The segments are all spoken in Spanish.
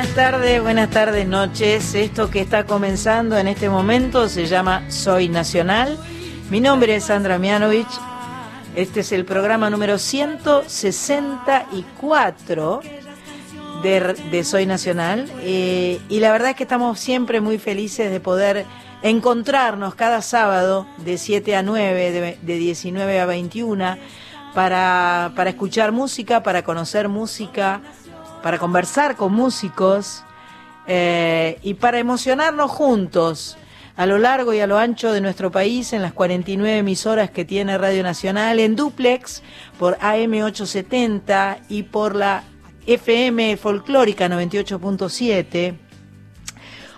buenas tardes, buenas tardes, noches. Esto que está comenzando en este momento se llama Soy Nacional. Mi nombre es Sandra Mianovich. Este es el programa número 164 de, de Soy Nacional. Eh, y la verdad es que estamos siempre muy felices de poder encontrarnos cada sábado de 7 a 9, de, de 19 a 21, para, para escuchar música, para conocer música para conversar con músicos eh, y para emocionarnos juntos a lo largo y a lo ancho de nuestro país en las 49 emisoras que tiene Radio Nacional en duplex por AM870 y por la FM folclórica 98.7.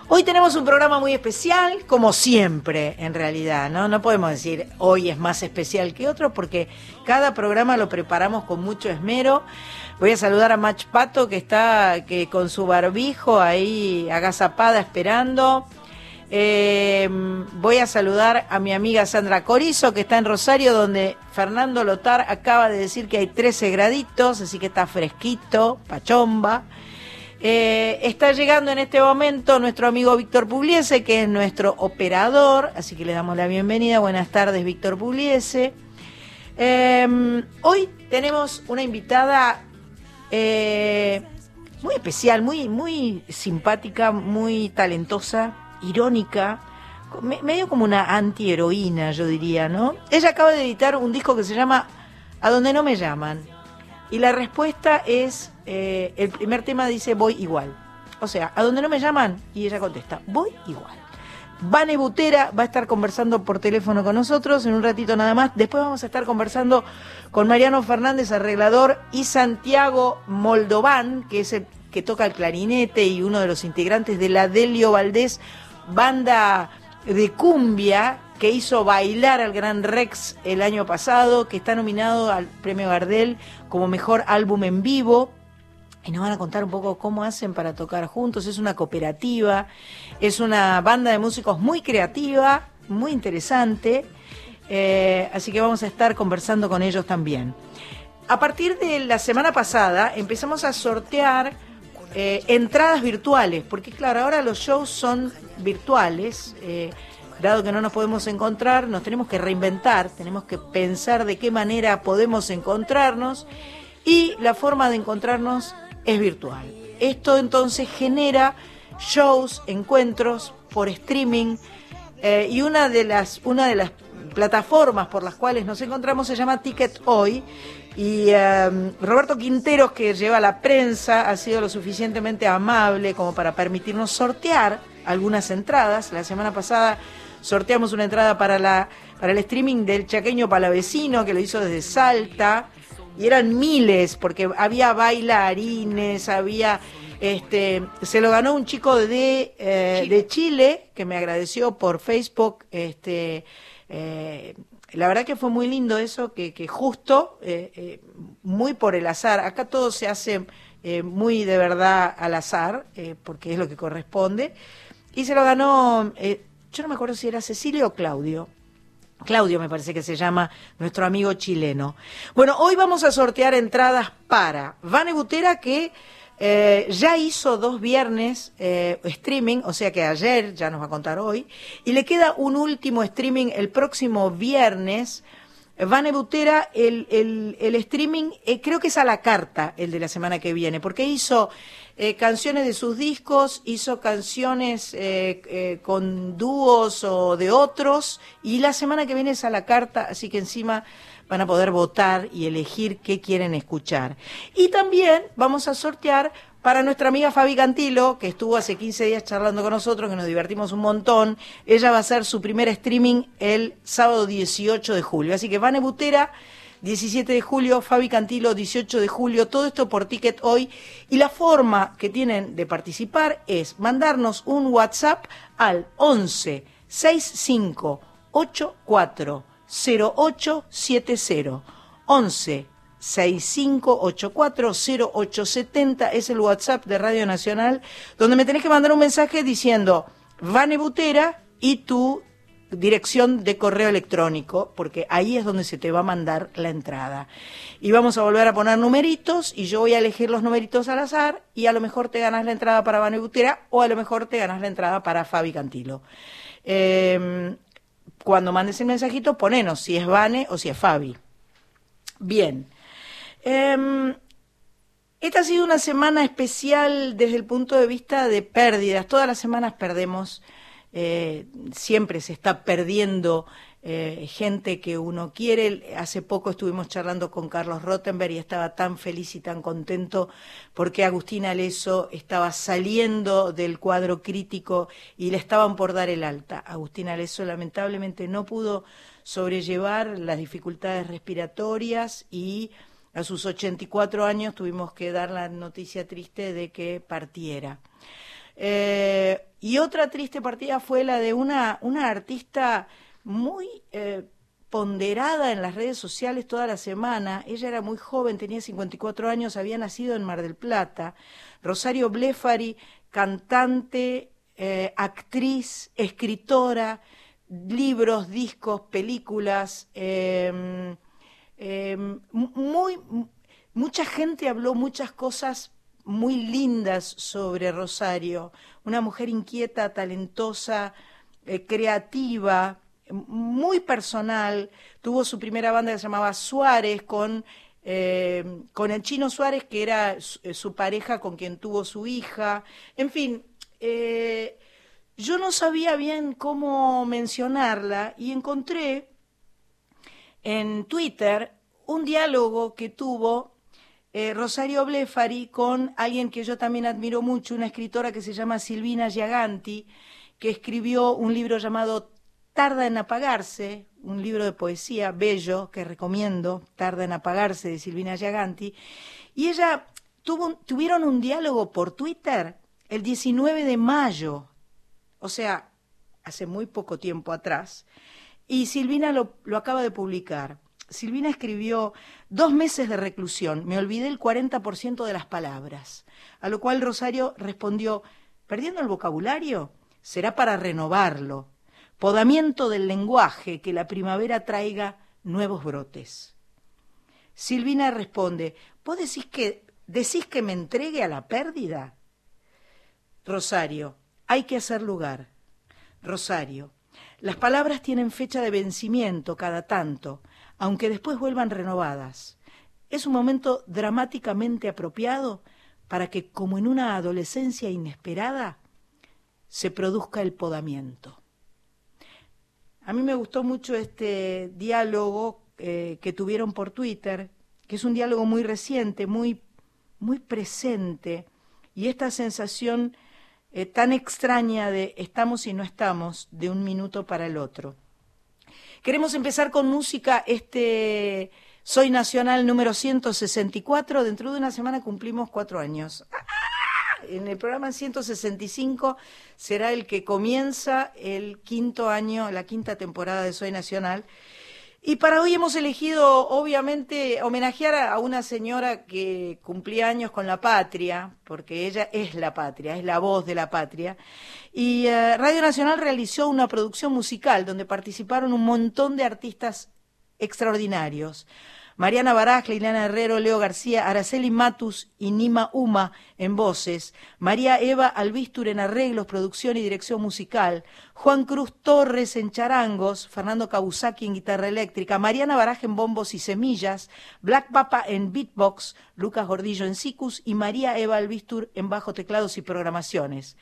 Hoy tenemos un programa muy especial, como siempre, en realidad, ¿no? No podemos decir hoy es más especial que otro porque cada programa lo preparamos con mucho esmero. Voy a saludar a Mach Pato que está que con su barbijo ahí agazapada esperando. Eh, voy a saludar a mi amiga Sandra Corizo que está en Rosario donde Fernando Lotar acaba de decir que hay 13 graditos, así que está fresquito, pachomba. Eh, está llegando en este momento nuestro amigo Víctor Pugliese, que es nuestro operador, así que le damos la bienvenida. Buenas tardes, Víctor Pugliese. Eh, hoy tenemos una invitada eh, muy especial, muy, muy simpática, muy talentosa, irónica, medio como una antiheroína, yo diría, ¿no? Ella acaba de editar un disco que se llama A donde no me llaman. Y la respuesta es, eh, el primer tema dice voy igual. O sea, a donde no me llaman, y ella contesta, voy igual. Vane Butera va a estar conversando por teléfono con nosotros en un ratito nada más. Después vamos a estar conversando con Mariano Fernández, arreglador, y Santiago Moldován, que es el que toca el clarinete y uno de los integrantes de la Delio Valdés, banda de cumbia que hizo bailar al Gran Rex el año pasado, que está nominado al Premio Gardel como mejor álbum en vivo y nos van a contar un poco cómo hacen para tocar juntos. Es una cooperativa, es una banda de músicos muy creativa, muy interesante, eh, así que vamos a estar conversando con ellos también. A partir de la semana pasada empezamos a sortear eh, entradas virtuales, porque claro, ahora los shows son virtuales. Eh, dado que no nos podemos encontrar, nos tenemos que reinventar, tenemos que pensar de qué manera podemos encontrarnos y la forma de encontrarnos es virtual. Esto entonces genera shows, encuentros por streaming eh, y una de las una de las plataformas por las cuales nos encontramos se llama Ticket Hoy y em, Roberto Quinteros que lleva la prensa ha sido lo suficientemente amable como para permitirnos sortear algunas entradas. La semana pasada sorteamos una entrada para la para el streaming del chaqueño palavecino que lo hizo desde Salta y eran miles, porque había bailarines, había, este, se lo ganó un chico de, eh, Chile. de Chile, que me agradeció por Facebook, este, eh, la verdad que fue muy lindo eso, que, que justo, eh, eh muy por el azar, acá todo se hace eh, muy de verdad al azar, porque es lo que corresponde, y se lo ganó, yo no me acuerdo si era Cecilio o Claudio, Claudio me parece que se llama nuestro amigo chileno. Bueno, hoy vamos a sortear entradas para Vane Butera que eh, ya hizo dos viernes eh, streaming, o sea que ayer, ya nos va a contar hoy, y le queda un último streaming el próximo viernes. Vane Butera, el, el, streaming, eh, creo que es a la carta el de la semana que viene, porque hizo eh, canciones de sus discos, hizo canciones eh, eh, con dúos o de otros, y la semana que viene es a la carta, así que encima van a poder votar y elegir qué quieren escuchar. Y también vamos a sortear para nuestra amiga Fabi Cantilo, que estuvo hace 15 días charlando con nosotros, que nos divertimos un montón. Ella va a hacer su primer streaming el sábado 18 de julio. Así que Vane Butera 17 de julio, Fabi Cantilo, 18 de julio, todo esto por Ticket Hoy. Y la forma que tienen de participar es mandarnos un WhatsApp al 11 65 84 0870. 11 65840870 es el WhatsApp de Radio Nacional, donde me tenés que mandar un mensaje diciendo Vane Butera y tu dirección de correo electrónico, porque ahí es donde se te va a mandar la entrada. Y vamos a volver a poner numeritos y yo voy a elegir los numeritos al azar y a lo mejor te ganas la entrada para Vane Gutera o a lo mejor te ganas la entrada para Fabi Cantilo. Em, cuando mandes el mensajito, ponenos si es Vane o si es Fabi. Bien. Em, esta ha sido una semana especial desde el punto de vista de pérdidas. Todas las semanas perdemos eh, siempre se está perdiendo eh, gente que uno quiere. Hace poco estuvimos charlando con Carlos Rottenberg y estaba tan feliz y tan contento porque Agustina Aleso estaba saliendo del cuadro crítico y le estaban por dar el alta. Agustina Aleso lamentablemente no pudo sobrellevar las dificultades respiratorias y a sus 84 años tuvimos que dar la noticia triste de que partiera. Eh, y otra triste partida fue la de una, una artista muy eh, ponderada en las redes sociales toda la semana. Ella era muy joven, tenía 54 años, había nacido en Mar del Plata. Rosario Blefari, cantante, eh, actriz, escritora, libros, discos, películas. Em, em, muy, mucha gente habló muchas cosas muy lindas sobre Rosario, una mujer inquieta, talentosa, eh, creativa, muy personal. Tuvo su primera banda que se llamaba Suárez con, eh, con el chino Suárez, que era eh, su, pareja con quien tuvo su hija. En fin, yo no sabía bien cómo mencionarla y encontré en Twitter un diálogo que tuvo eh, Rosario Blefari con alguien que yo también admiro mucho, una escritora que se llama Silvina Giaganti, que escribió un libro llamado Tarda en apagarse, un libro de poesía bello que recomiendo, Tarda en apagarse, de Silvina Giaganti, y ella tuvo, tuvieron un diálogo por Twitter el 19 de mayo, o sea, hace muy poco tiempo atrás, y Silvina lo, lo acaba de publicar. Silvina escribió dos meses de reclusión, me olvidé el 40% de las palabras, a lo cual Rosario respondió, ¿perdiendo el vocabulario? Será para renovarlo, podamiento del lenguaje, que la primavera traiga nuevos brotes. Silvina responde, ¿vos decís que, decís que me entregue a la pérdida? Rosario, hay que hacer lugar. Rosario, las palabras tienen fecha de vencimiento cada tanto, aunque después vuelvan renovadas. Es un momento dramáticamente apropiado para que, como en una adolescencia inesperada, se produzca el podamiento. A mí me gustó mucho este diálogo eh, que tuvieron por Twitter, que es un diálogo muy reciente, muy, muy presente, y esta sensación eh, tan extraña de estamos y no estamos de un minuto para el otro. Queremos empezar con música este Soy Nacional número 164. Dentro de una semana cumplimos cuatro años. En el programa 165 será el que comienza el quinto año, la quinta temporada de Soy Nacional. Y para hoy hemos elegido, obviamente, homenajear a una señora que cumplía años con la patria, porque ella es la patria, es la voz de la patria. Y eh, Radio Nacional realizó una producción musical donde participaron un montón de artistas extraordinarios. Mariana Baraj, Liliana Herrero, Leo García, Araceli Matus y Nima Uma en voces, María Eva Albistur en arreglos, producción y dirección musical, Juan Cruz Torres en charangos, Fernando Kabusaki en guitarra eléctrica, Mariana Baraj en bombos y semillas, Black Papa en beatbox, Lucas Gordillo en sicus y María Eva Albistur en bajo teclados y programaciones.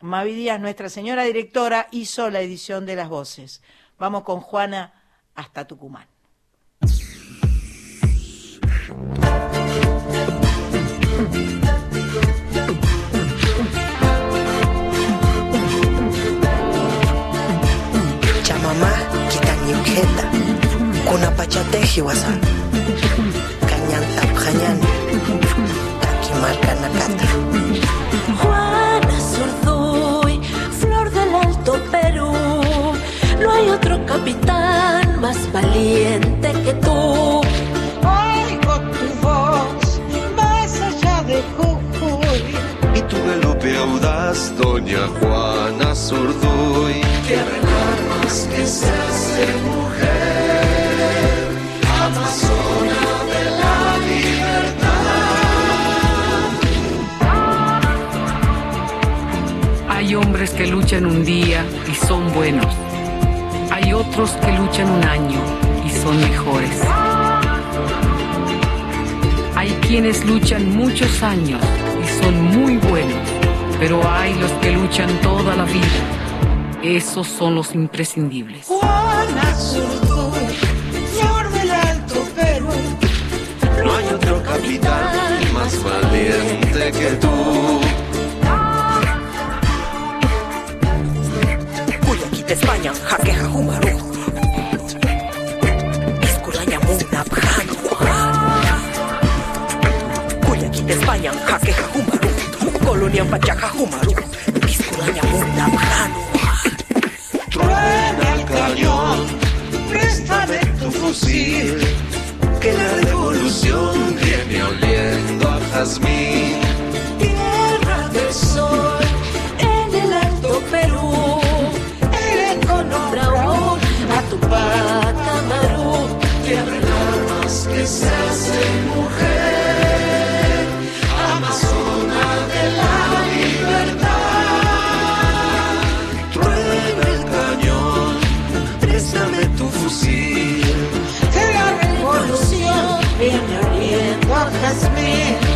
Mavi Díaz, nuestra señora directora, hizo la edición de las voces. Vamos con Juana hasta Tucumán. Chamamá, quitañuqueta, kuna pachateji wasa, cañanta jañan, taki marcanacata. Juana Zurduy, flor del Alto Perú, no hay otro capitán más valiente que tú. Guadalupe Audaz, Doña Juana Zurduy. Que recuerdos que se hace mujer, Amazona de la libertad. Hay hombres que luchan un día y son buenos. Hay otros que luchan un año y son mejores. Hay quienes luchan muchos años son muy buenos, pero hay los que luchan toda la vida. Esos son los imprescindibles. Juana Zurduy, flor del Alto Perú. No hay otro capitán más valiente que tú. Guayaquil, España, jaque jajumaru. Iskulanya muna bhanu. Guayaquil, España. Colonia pacha jajumaru. Iskulanya muna bhanu. Truena el cañón, préstame tu fusil. Que la revolución viene oliendo a jazmín. Fusil. que la revolución viene oliendo a jazmín.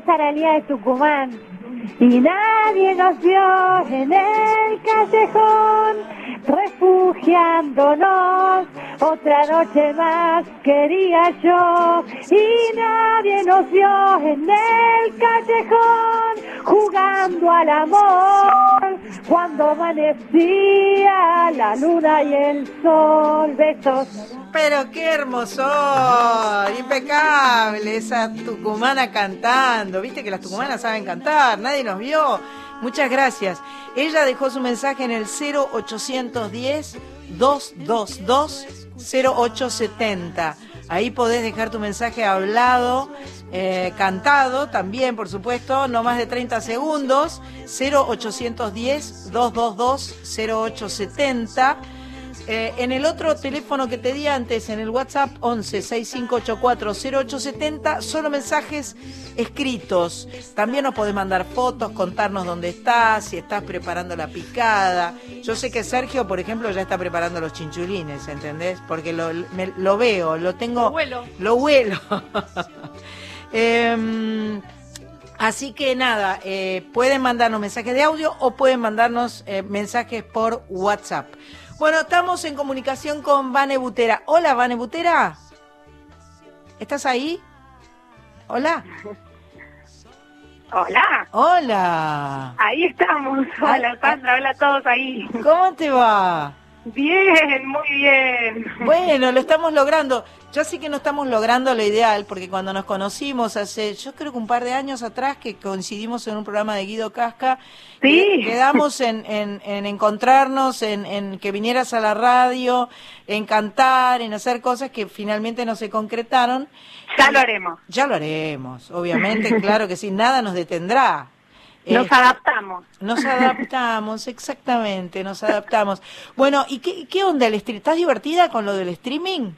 Soy Saralía de Tucumán. Y nadie nos vio en el callejón, refugiándonos. Otra noche más quería yo. Y nadie nos vio en el callejón, jugando al amor. Cuando amanecía la luna y el sol. Besos. Pero qué hermoso, impecable esa tucumana cantando. Viste que las tucumanas saben cantar, nadie nos vio. Muchas gracias. Ella dejó su mensaje en el 0810 222 0870. Ahí podés dejar tu mensaje hablado, eh, cantado también, por supuesto, no más de 30 segundos. 0810 222 0870. Eh, en el otro teléfono que te di antes, en el WhatsApp 11 6584 0870, solo mensajes escritos. También nos podés mandar fotos, contarnos dónde estás, si estás preparando la picada. Yo sé que Sergio, por ejemplo, ya está preparando los chinchulines, ¿entendés? Porque lo, me- lo veo, lo tengo. Lo huelo. Lo huelo. Em, Así que nada, eh, pueden mandarnos mensajes de audio o pueden mandarnos eh, mensajes por WhatsApp. Bueno, estamos en comunicación con Vane Butera. Hola, Vane Butera. ¿Estás ahí? Hola. Hola, Hola. ahí estamos. Hola, Sandra, hola a todos ahí. ¿Cómo te va? Bien, muy bien. Bueno, lo estamos logrando. Ya sí que no estamos logrando lo ideal, porque cuando nos conocimos hace, yo creo que un par de años atrás, que coincidimos en un programa de Guido Casca, Sí. que- quedamos en, en- en encontrarnos, en, en que vinieras a la radio, en cantar, en hacer cosas que finalmente no se concretaron. Ya lo haremos. Ya lo haremos, obviamente, claro que sí, nada nos detendrá. Nos Este, adaptamos. nos adaptamos, exactamente, nos adaptamos. Bueno, ¿y qué, qué onda el streaming? ¿Estás divertida con lo del streaming?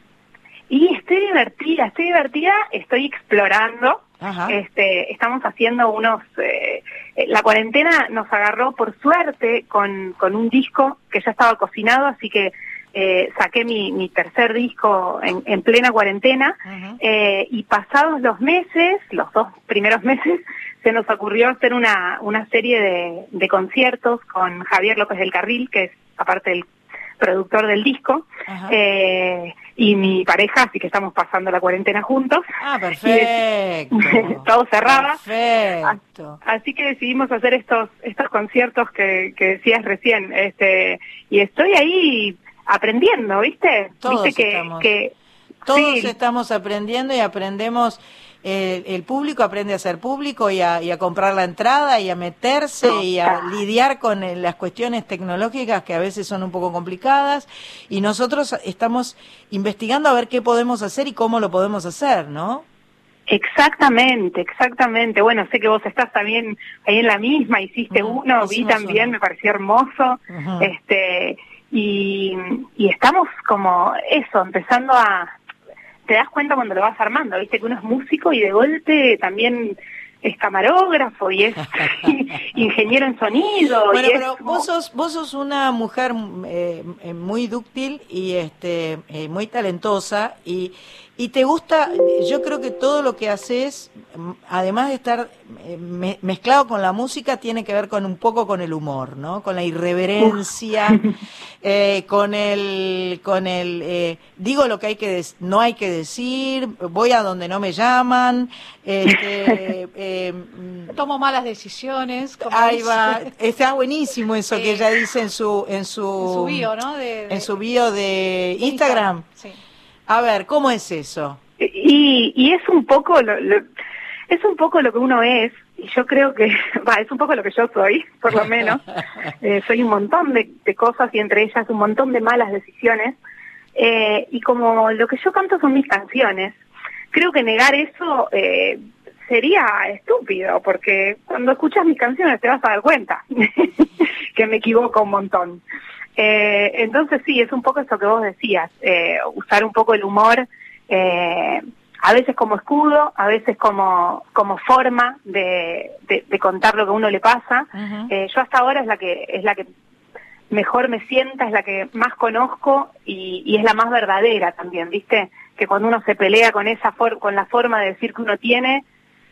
Y estoy divertida, estoy divertida, estoy explorando. Ajá. Este, estamos haciendo unos... eh, eh, la cuarentena nos agarró por suerte con, con un disco que ya estaba cocinado, así que eh, saqué mi, mi tercer disco en, en plena cuarentena eh, y pasados los meses, los dos primeros meses, se nos ocurrió hacer una, una serie de, de conciertos con Javier López del Carril, que es aparte el productor del disco, eh, y mi pareja, así que estamos pasando la cuarentena juntos. Ah, perfecto. Todo cerraba. Perfecto. Así que decidimos hacer estos estos conciertos que, que decías recién, este y estoy ahí aprendiendo, ¿viste? Todos ¿Viste que, estamos. que Todos sí, estamos aprendiendo y aprendemos, eh, el público aprende a ser público y a, y a comprar la entrada y a meterse y a lidiar con eh, las cuestiones tecnológicas que a veces son un poco complicadas y nosotros estamos investigando a ver qué podemos hacer y cómo lo podemos hacer, ¿no? Exactamente, exactamente. Bueno, sé que vos estás también ahí en la misma, hiciste uno, vi también, uno. me pareció hermoso. Este, y, y estamos como eso, empezando a te das cuenta cuando lo vas armando, viste que uno es músico y de golpe también es camarógrafo y es ingeniero en sonido. Bueno, y pero como- vos sos, vos sos una mujer eh, eh, muy dúctil y este eh, muy talentosa y, y te gusta, yo creo que todo lo que haces, además de estar eh, me- mezclado con la música, tiene que ver con un poco con el humor, ¿no? Con la irreverencia, eh, con el, con el, eh, digo lo que hay que, no hay que decir, voy a donde no me llaman, este, eh, mm, Tomo malas decisiones. como Ahí dice. va, está buenísimo eso que Eh, ella dice en su en su, En su bio, ¿no? De- de- en su bio de Instagram. Sí. A ver, ¿cómo es eso? y, y es un poco lo, lo- es un poco lo que uno es y yo creo que va es un poco lo que yo soy por lo menos. Eh, soy un montón de, de cosas y entre ellas un montón de malas decisiones. Eh, y como lo que yo canto son mis canciones creo que negar eso eh, sería estúpido porque cuando escuchas mis canciones te vas a dar cuenta que me equivoco un montón eh, entonces sí, es un poco eso que vos decías, eh, usar un poco el humor, eh, a veces como escudo, a veces como, como forma de, de, de contar lo que a uno le pasa. Eh, yo hasta ahora es la que es la que mejor me sienta, es la que más conozco y, y es la más verdadera también, ¿viste? Que cuando uno se pelea con esa for- con la forma de decir que uno tiene,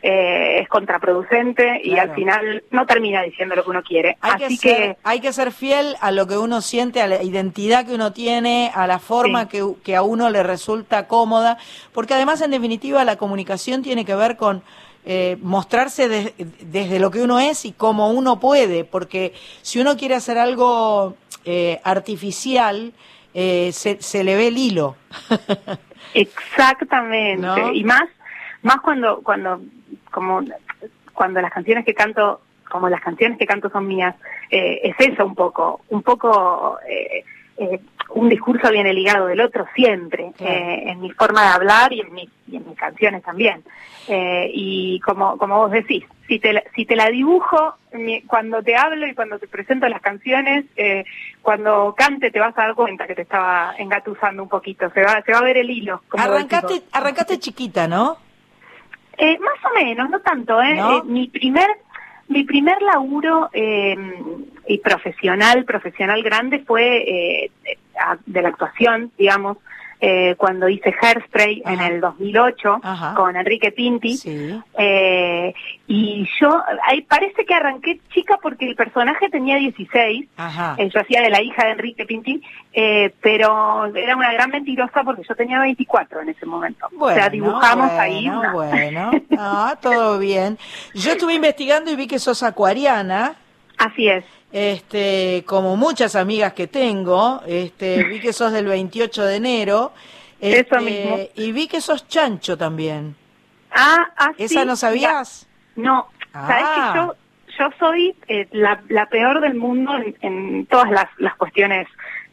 eh, es contraproducente y Claro. al final no termina diciendo lo que uno quiere. Hay que, Así ser, que hay que ser fiel a lo que uno siente, a la identidad que uno tiene, a la forma Sí. que, que a uno le resulta cómoda, porque además en definitiva la comunicación tiene que ver con eh, mostrarse de- desde lo que uno es y cómo uno puede, porque si uno quiere hacer algo eh, artificial, eh, se, se le ve el hilo. Exactamente. ¿No? Y más, más cuando, cuando, como, cuando las canciones que canto, como las canciones que canto son mías, eh, es eso un poco, un poco, eh, eh, un discurso viene ligado del otro siempre, en mi forma de hablar y en, mi, y en mis canciones también. Eh, y como, como vos decís, si te, la- si te la dibujo mi- cuando te hablo y cuando te presento las canciones, eh, cuando cante te vas a dar cuenta que te estaba engatusando un poquito, se va, se va a ver el hilo. como Arrancaste, arrancaste chiquita, ¿no? Eh, más o menos, no tanto, ¿eh? ¿No? Eh, mi primer mi primer laburo eh, y profesional, profesional grande fue eh, a- de la actuación, digamos, eh, cuando hice Hairspray en el 2008 Ajá. con Enrique Pinti. Sí. Eh, y yo, ahí parece que arranqué chica porque el personaje tenía 16, Ajá. eh, yo hacía de la hija de Enrique Pinti, eh, pero era una gran mentirosa porque yo tenía 24 en ese momento. o sea, dibujamos bueno, ahí una- Bueno, ah, todo bien. Yo estuve investigando y vi que sos acuariana. Así es. Este, como muchas amigas que tengo, este, vi que sos del 28 de enero. Eso este, mismo. Y vi que sos chancho también. Ah, ah, ¿Esa sí, no sabías? No, sabes Ah. que yo yo soy eh, la, la peor del mundo en, en todas las, las cuestiones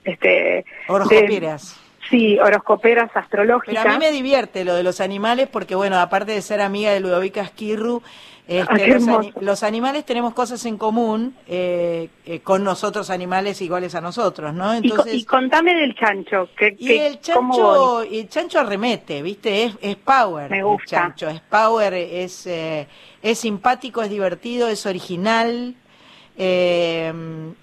este Horoscoperas. de- sí, horoscoperas, Pero astrológicas. a mí me divierte lo de los animales porque, bueno, aparte de ser amiga de Ludovica Esquirru, este, los, ani- hermoso. los animales tenemos cosas en común eh, eh, con nosotros, animales iguales a nosotros, ¿no? y, co- Entonces, y contame del chancho, que, Y que- el ¿cómo chancho, el chancho arremete, ¿viste? Es, es power. Me el gusta. chancho, es power, es, eh, es simpático, es divertido, es original. eh,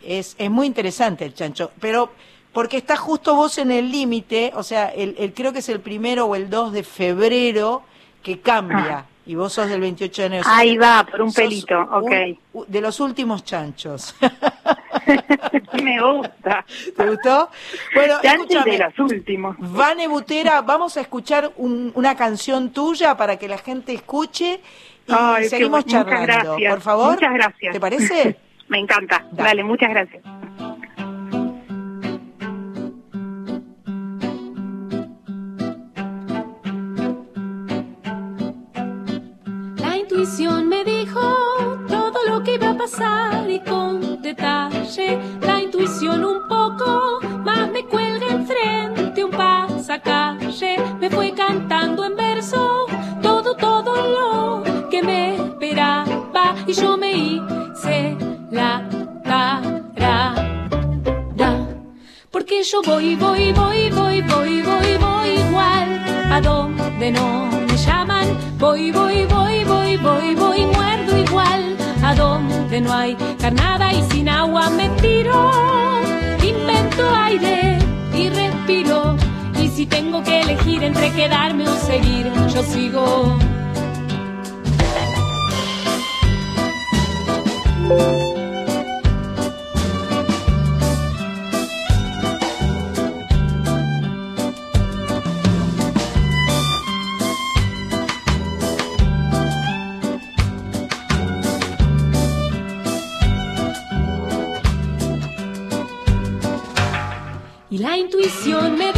es, es muy interesante el chancho. Pero porque está justo vos en el límite, o sea, el, el- creo que es el primero o el 2 de febrero que cambia. Y vos sos del 28 de enero. Ahí va, por un pelito, ok. un- de los últimos chanchos. Me gusta. ¿Te gustó? Bueno, De antes escúchame. de los últimos. Vane Butera, vamos a escuchar un- una canción tuya para que la gente escuche y Ay, seguimos charlando. gracias. Por favor. Muchas gracias. ¿Te parece? Me encanta. Dale. Dale, muchas gracias. Pasar y con detalle la intuición un poco más me cuelga enfrente un pasacalle me fue cantando en verso todo todo lo que me esperaba y yo me hice la tarara porque yo voy, voy, voy, voy, voy, voy, voy igual a donde no me llaman. Voy, voy, voy, voy, voy, voy, muerdo igual donde no hay carnada y sin agua me tiro. Invento aire y respiro. Y si tengo que elegir entre quedarme o seguir, yo sigo. Me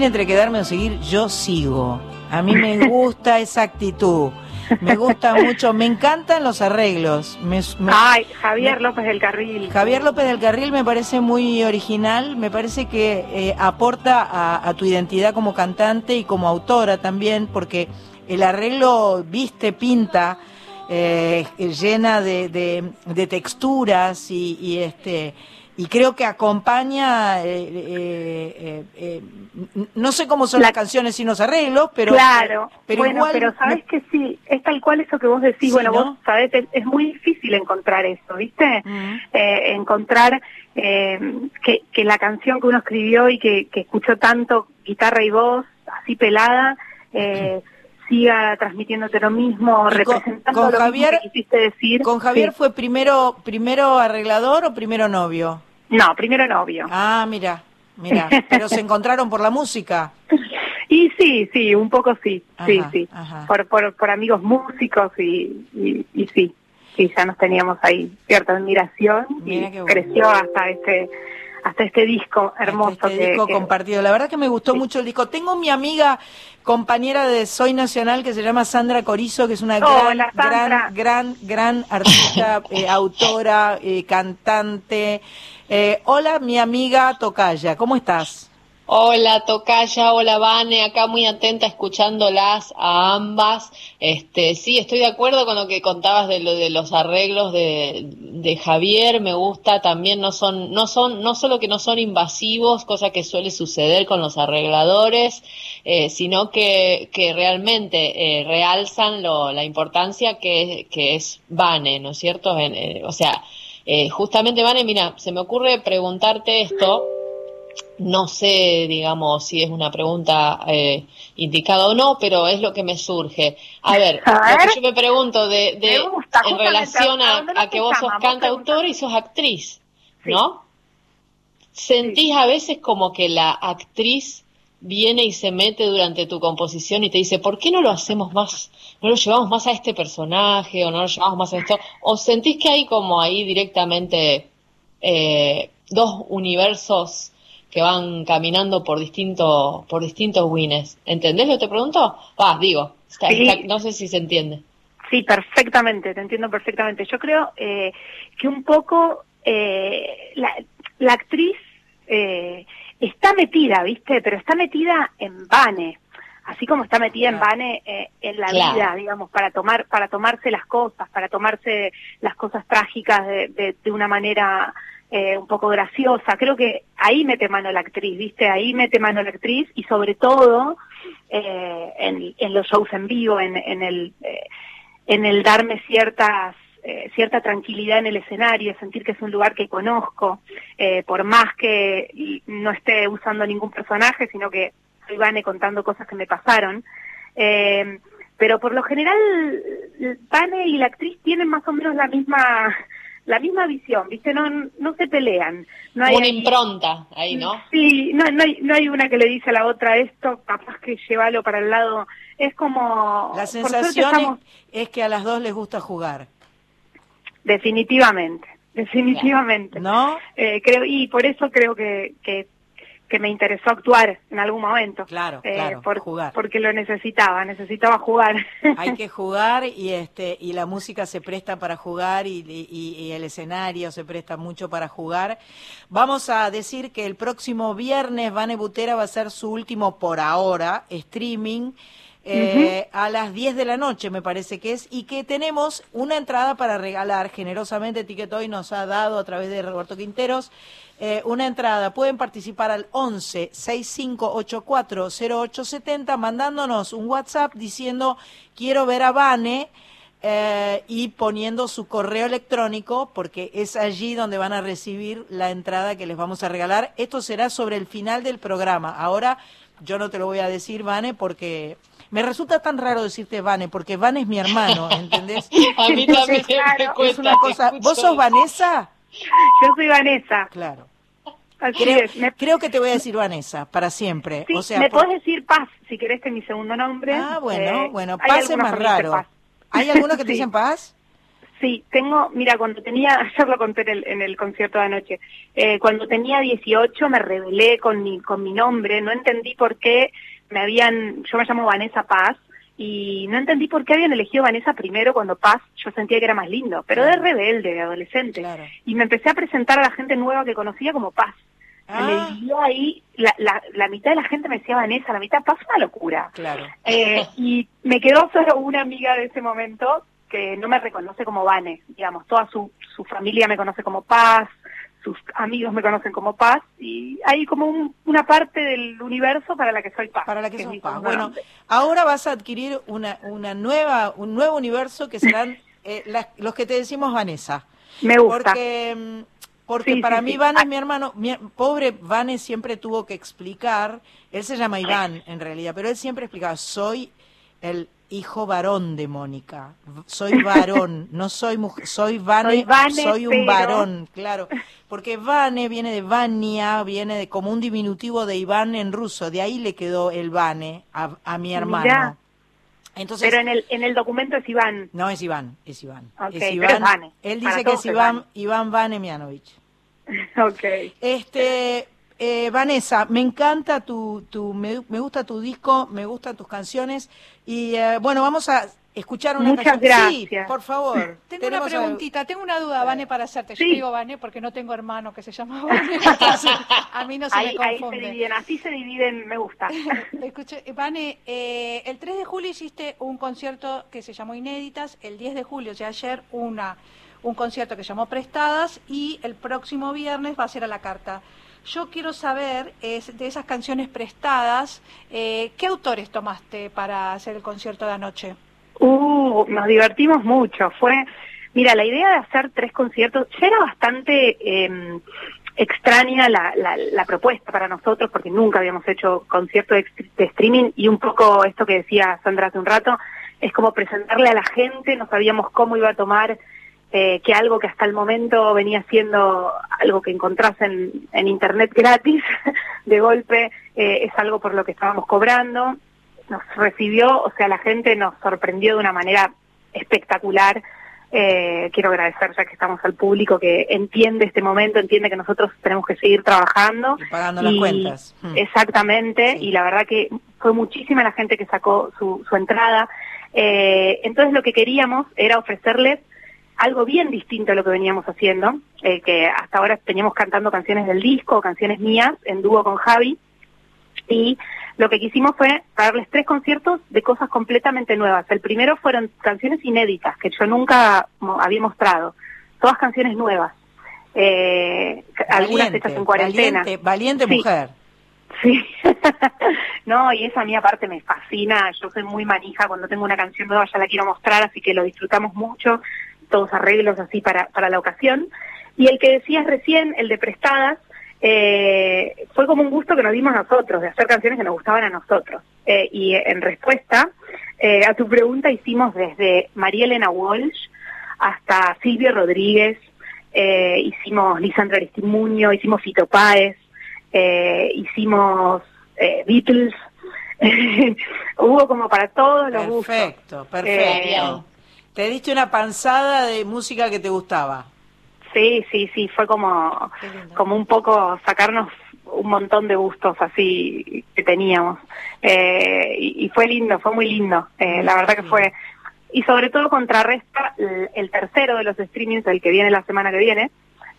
elegir entre quedarme o seguir, yo sigo. A mí me gusta esa actitud. Me gusta mucho. Me encantan los arreglos. Me- me- Ay, Javier López del Carril. Javier López del Carril me parece muy original, me parece que eh, aporta a, a tu identidad como cantante y como autora también, porque el arreglo viste, pinta, eh, llena de, de- de texturas y, y, este y creo que acompaña, eh, eh, eh, eh, no sé cómo son las canciones sin los arreglos, pero claro, pero bueno, igual pero sabes que sí, es tal cual eso que vos decís, Sí, bueno, ¿no? vos sabés, es, es muy difícil encontrar eso, ¿viste? Eh, encontrar eh, que, que la canción que uno escribió y que, que escuchó tanto guitarra y voz, así pelada, eh, siga transmitiéndote lo mismo, Y con- representando con lo Javier- mismo que quisiste decir. ¿Con Javier Sí. fue primero primero arreglador o primero novio? No, primero novio. Ah, mira, mira, pero se encontraron por la música. Y sí, sí, un poco sí, sí, Ajá, sí. ajá. Por, por, por amigos músicos y, y, y sí, sí, ya nos teníamos ahí cierta admiración Mira y creció hasta este hasta este disco hermoso Este que, disco que- compartido. La verdad que me gustó mucho el disco. Tengo mi amiga compañera de Soy Nacional que se llama Sandra Corizo, que es una gran, gran, gran, gran artista, eh, autora, eh, cantante. Eh, hola, mi amiga Tocaya, ¿cómo estás? Hola Tocaya, hola Vane, acá muy atenta escuchándolas a ambas. Este, sí, estoy de acuerdo con lo que contabas de lo de los arreglos de, de Javier, me gusta también no son no son no solo que no son invasivos, cosa que suele suceder con los arregladores, eh, sino que realmente eh, realzan lo, la importancia que, que es Vane, ¿no es cierto? Eh, o sea, eh, justamente Vane, mira, se me ocurre preguntarte esto. No sé, digamos, si es una pregunta eh, indicada o no, pero es lo que me surge. A ver, A lo que yo me pregunto de, de- Me gusta, en relación ¿a que vos sos cantautora y sos actriz, ¿no? sentís a veces como que la actriz viene y se mete durante tu composición y te dice, ¿por qué no lo hacemos más? ¿No lo llevamos más a este personaje o no lo llevamos más a esto? ¿O sentís que hay como ahí directamente eh, dos universos que van caminando por distintos por distintos wines? ¿Entendés lo que te pregunto? Va, digo, no sé si se entiende. Sí, perfectamente, te entiendo perfectamente. Yo creo eh, que un poco eh, la, la actriz eh, está metida, ¿viste? Pero está metida en Vane, así como está metida en Vane eh, en la vida, digamos, para tomar, para tomarse las cosas, para tomarse las cosas trágicas de, de, una manera eh, un poco graciosa. Creo que ahí mete mano la actriz, ¿viste? Ahí mete mano la actriz y sobre todo eh, en, en, los shows en vivo, en, en el en el darme ciertas eh, cierta tranquilidad en el escenario, sentir que es un lugar que conozco, eh, por más que no esté usando ningún personaje, sino que soy Vane contando cosas que me pasaron. Eh, pero por lo general, Vane y la actriz tienen más o menos la misma la misma visión, ¿viste? No, no se pelean. No hay una impronta ahí, ¿no? Sí, no, no, hay, no hay una que le dice a la otra esto, capaz que llévalo para el lado. Es como... La sensación es que a las dos les gusta jugar. Definitivamente, definitivamente. ¿No? Eh, creo, y por eso creo que, que, me interesó actuar en algún momento. Claro, eh, claro, por, jugar. Porque lo necesitaba, necesitaba jugar. Hay que jugar y este y la música se presta para jugar y, y, el escenario se presta mucho para jugar. Vamos a decir que el próximo viernes Vane Butera va a ser su último por ahora streaming eh, a las 10 de la noche, me parece que es, y que tenemos una entrada para regalar generosamente. Ticket Hoy nos ha dado a través de Roberto Quinteros eh, una entrada. Pueden participar al 11 6584 0870 mandándonos un WhatsApp diciendo quiero ver a Vane. Eh, y poniendo su correo electrónico, porque es allí donde van a recibir la entrada que les vamos a regalar. Esto será sobre el final del programa. Ahora yo no te lo voy a decir, Vane, porque me resulta tan raro decirte Vane, porque Vane es mi hermano, ¿entendés? A mí también es una cosa. ¿Vos sos Vanessa? Yo soy Vanessa. Claro. Así creo, es. creo que te voy a decir Vanessa, para siempre. Sí, o sea, me puedes decir Paz, si querés que es mi segundo nombre. Ah, bueno, eh, bueno, Paz es más raro. ¿Hay algunos que te dicen Paz? Sí, tengo, mira, cuando tenía, ayer lo conté en el, en el concierto de anoche, eh, cuando tenía 18 me rebelé con mi, con mi nombre, no entendí por qué me habían, yo me llamo Vanessa Paz, y no entendí por qué habían elegido Vanessa primero cuando Paz yo sentía que era más lindo, pero de rebelde, de adolescente. Y me empecé a presentar a la gente nueva que conocía como Paz. Ah. Me ahí, la, la, la, mitad de la gente me decía Vanessa, la mitad Paz, una locura. Claro. Eh, y me quedó solo una amiga de ese momento que no me reconoce como Vane, digamos, toda su, su familia me conoce como Paz, sus amigos me conocen como Paz y hay como una parte del universo para la que soy Paz. Para la que, soy Paz. Bueno, ahora vas a adquirir una, una nueva, un nuevo universo que serán eh, los que te decimos Vanessa. Me gusta. Porque, mm, para mí Vane, mi hermano, pobre Vane siempre tuvo que explicar, él se llama Iván en realidad, pero él siempre explicaba, soy el hijo varón de Mónica. Soy varón, no soy mujer, soy Vane, soy, un varón, claro. Porque Vane viene de Vania, viene de como un diminutivo de Iván en ruso, de ahí le quedó el Vane a, mi hermano. Entonces, pero en el, en el documento es Iván. No es Iván, es Iván. es Iván. Él dice que es Iván, Iván Vane Mianovich. ok. Este, eh, Vanessa, me encanta tu, tu me, gusta tu disco, me gustan tus canciones y eh, bueno, vamos a escuchar una Muchas canción. gracias. Sí, por favor. Tengo una preguntita, tengo una duda, Vane, para hacerte. Yo digo Vane porque no tengo hermano que se llama Vane. a mí no se me confunde. Ahí se dividen, así se dividen, me gusta. Escuche, Vane, eh, el 3 de julio hiciste un concierto que se llamó Inéditas, el 10 de julio, o sea, ayer una un concierto que se llamó Prestadas y el próximo viernes va a ser a la carta. Yo quiero saber, es, de esas canciones prestadas, eh, ¿qué autores tomaste para hacer el concierto de anoche? Uh, nos divertimos mucho. Fue, mira, la idea de hacer tres conciertos ya era bastante em, extraña la, la, propuesta para nosotros porque nunca habíamos hecho concierto de, streaming y un poco esto que decía Sandra hace un rato, es como presentarle a la gente, no sabíamos cómo iba a tomar eh, que algo que hasta el momento venía siendo algo que encontrás en, en internet gratis, de golpe eh, es algo por lo que estábamos cobrando. Nos recibió, o sea, la gente nos sorprendió de una manera espectacular. Eh, quiero agradecer ya que estamos al público que entiende este momento, entiende que nosotros tenemos que seguir trabajando. Y pagando las cuentas. Mm. Exactamente, y la verdad que fue muchísima la gente que sacó su, su entrada. Eh, entonces lo que queríamos era ofrecerles algo bien distinto a lo que veníamos haciendo, eh, que hasta ahora teníamos cantando canciones del disco, canciones mías, en dúo con Javi, y lo que quisimos fue darles tres conciertos de cosas completamente nuevas. El primero fueron canciones inéditas, que yo nunca había mostrado, todas canciones nuevas, eh, algunas hechas en cuarentena. Valiente, valiente mujer. Sí, no, y esa a mí aparte me fascina, yo soy muy manija, cuando tengo una canción nueva ya la quiero mostrar, así que lo disfrutamos mucho, todos arreglos así para, para la ocasión. Y el que decías recién, el de Prestadas, eh, fue como un gusto que nos dimos nosotros, de hacer canciones que nos gustaban a nosotros. Eh, y en respuesta eh, a tu pregunta hicimos desde María Elena Walsh hasta Silvio Rodríguez, eh, hicimos Lisandra Aristimuño, hicimos Fito Páez, eh, hicimos eh, Beatles, hubo como para todos los gustos. Perfecto, perfecto. Te diste una panzada de música que te gustaba. Sí, sí, sí, fue como, como un poco sacarnos un montón de gustos así que teníamos. Eh, y, y, fue lindo, fue muy lindo. Eh, la verdad que fue... Y sobre todo contrarresta el, el, tercero de los streamings, el que viene la semana que viene,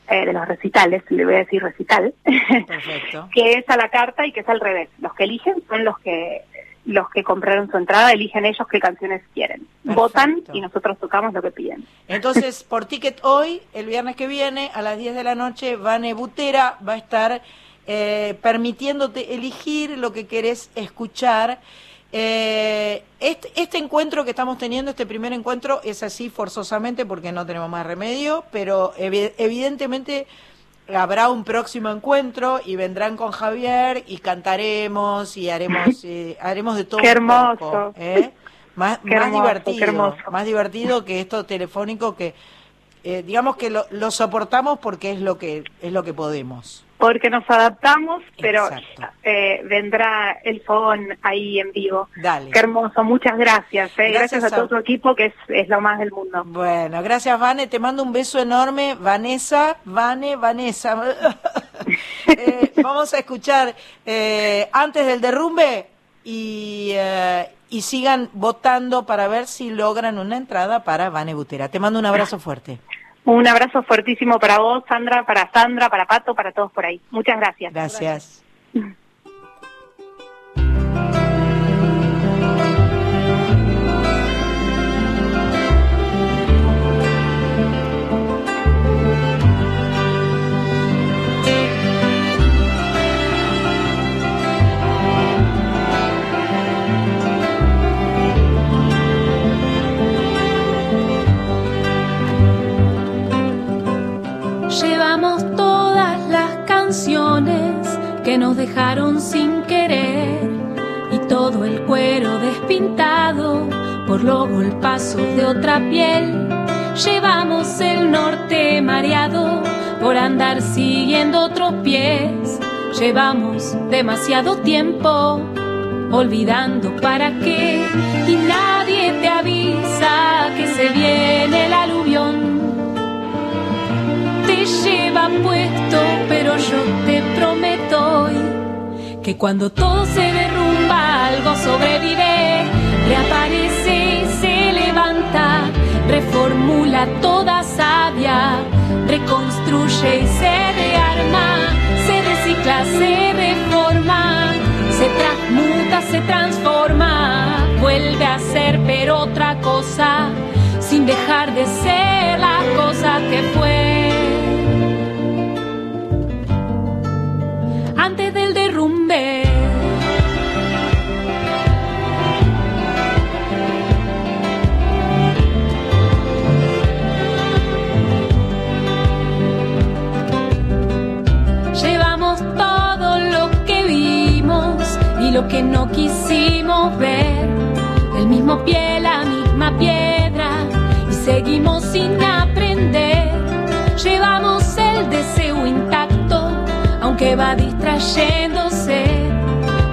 eh, de los recitales, le voy a decir recital, que es a la carta y que es al revés. Los que eligen son los que los que compraron su entrada eligen ellos qué canciones quieren. Perfecto. Votan y nosotros tocamos lo que piden. Entonces, por ticket hoy, el viernes que viene, a las 10 de la noche, Vane Butera va a estar eh, permitiéndote elegir lo que querés escuchar. Eh, este, este, encuentro que estamos teniendo, este primer encuentro, es así forzosamente porque no tenemos más remedio, pero ev evidentemente habrá un próximo encuentro y vendrán con Javier y cantaremos y haremos eh, haremos de todo qué hermoso poco, ¿eh? más, qué más hermoso, divertido más divertido que esto telefónico que eh, digamos que lo, lo, soportamos porque es lo que es lo que podemos porque nos adaptamos pero eh, vendrá el fogón ahí en vivo. Dale. qué hermoso muchas gracias eh. gracias, gracias, a todo tu equipo que es, es lo más del mundo. Bueno gracias Vane. Te mando un beso enorme. Vanessa Vane Vanessa. Eh, vamos a escuchar eh, antes del derrumbe y, y sigan votando para ver si logran una entrada para Vane Butera. Te mando un abrazo fuerte un abrazo fuertísimo para vos, Sandra, para Sandra, para Pato, para todos por ahí. Muchas gracias. Gracias. Llevamos todas las canciones que nos dejaron sin querer y todo el cuero despintado por los golpazos de otra piel. Llevamos el norte mareado por andar siguiendo otros pies. Llevamos demasiado tiempo olvidando para qué y nadie te avisa que se viene aluvión te lleva puesto, pero yo te prometo que cuando todo se derrumba, algo sobrevive, reaparece se levanta, reformula toda sabia, reconstruye y se rearma, se recicla, se reforma, se transmuta, se transforma, vuelve a ser pero otra cosa, sin dejar de ser la cosa que fue. Antes del derrumbe. Llevamos todo lo que vimos y lo que no quisimos ver. El mismo pie, la misma piedra y seguimos sin aprender. Llevamos el deseo va distrayéndose.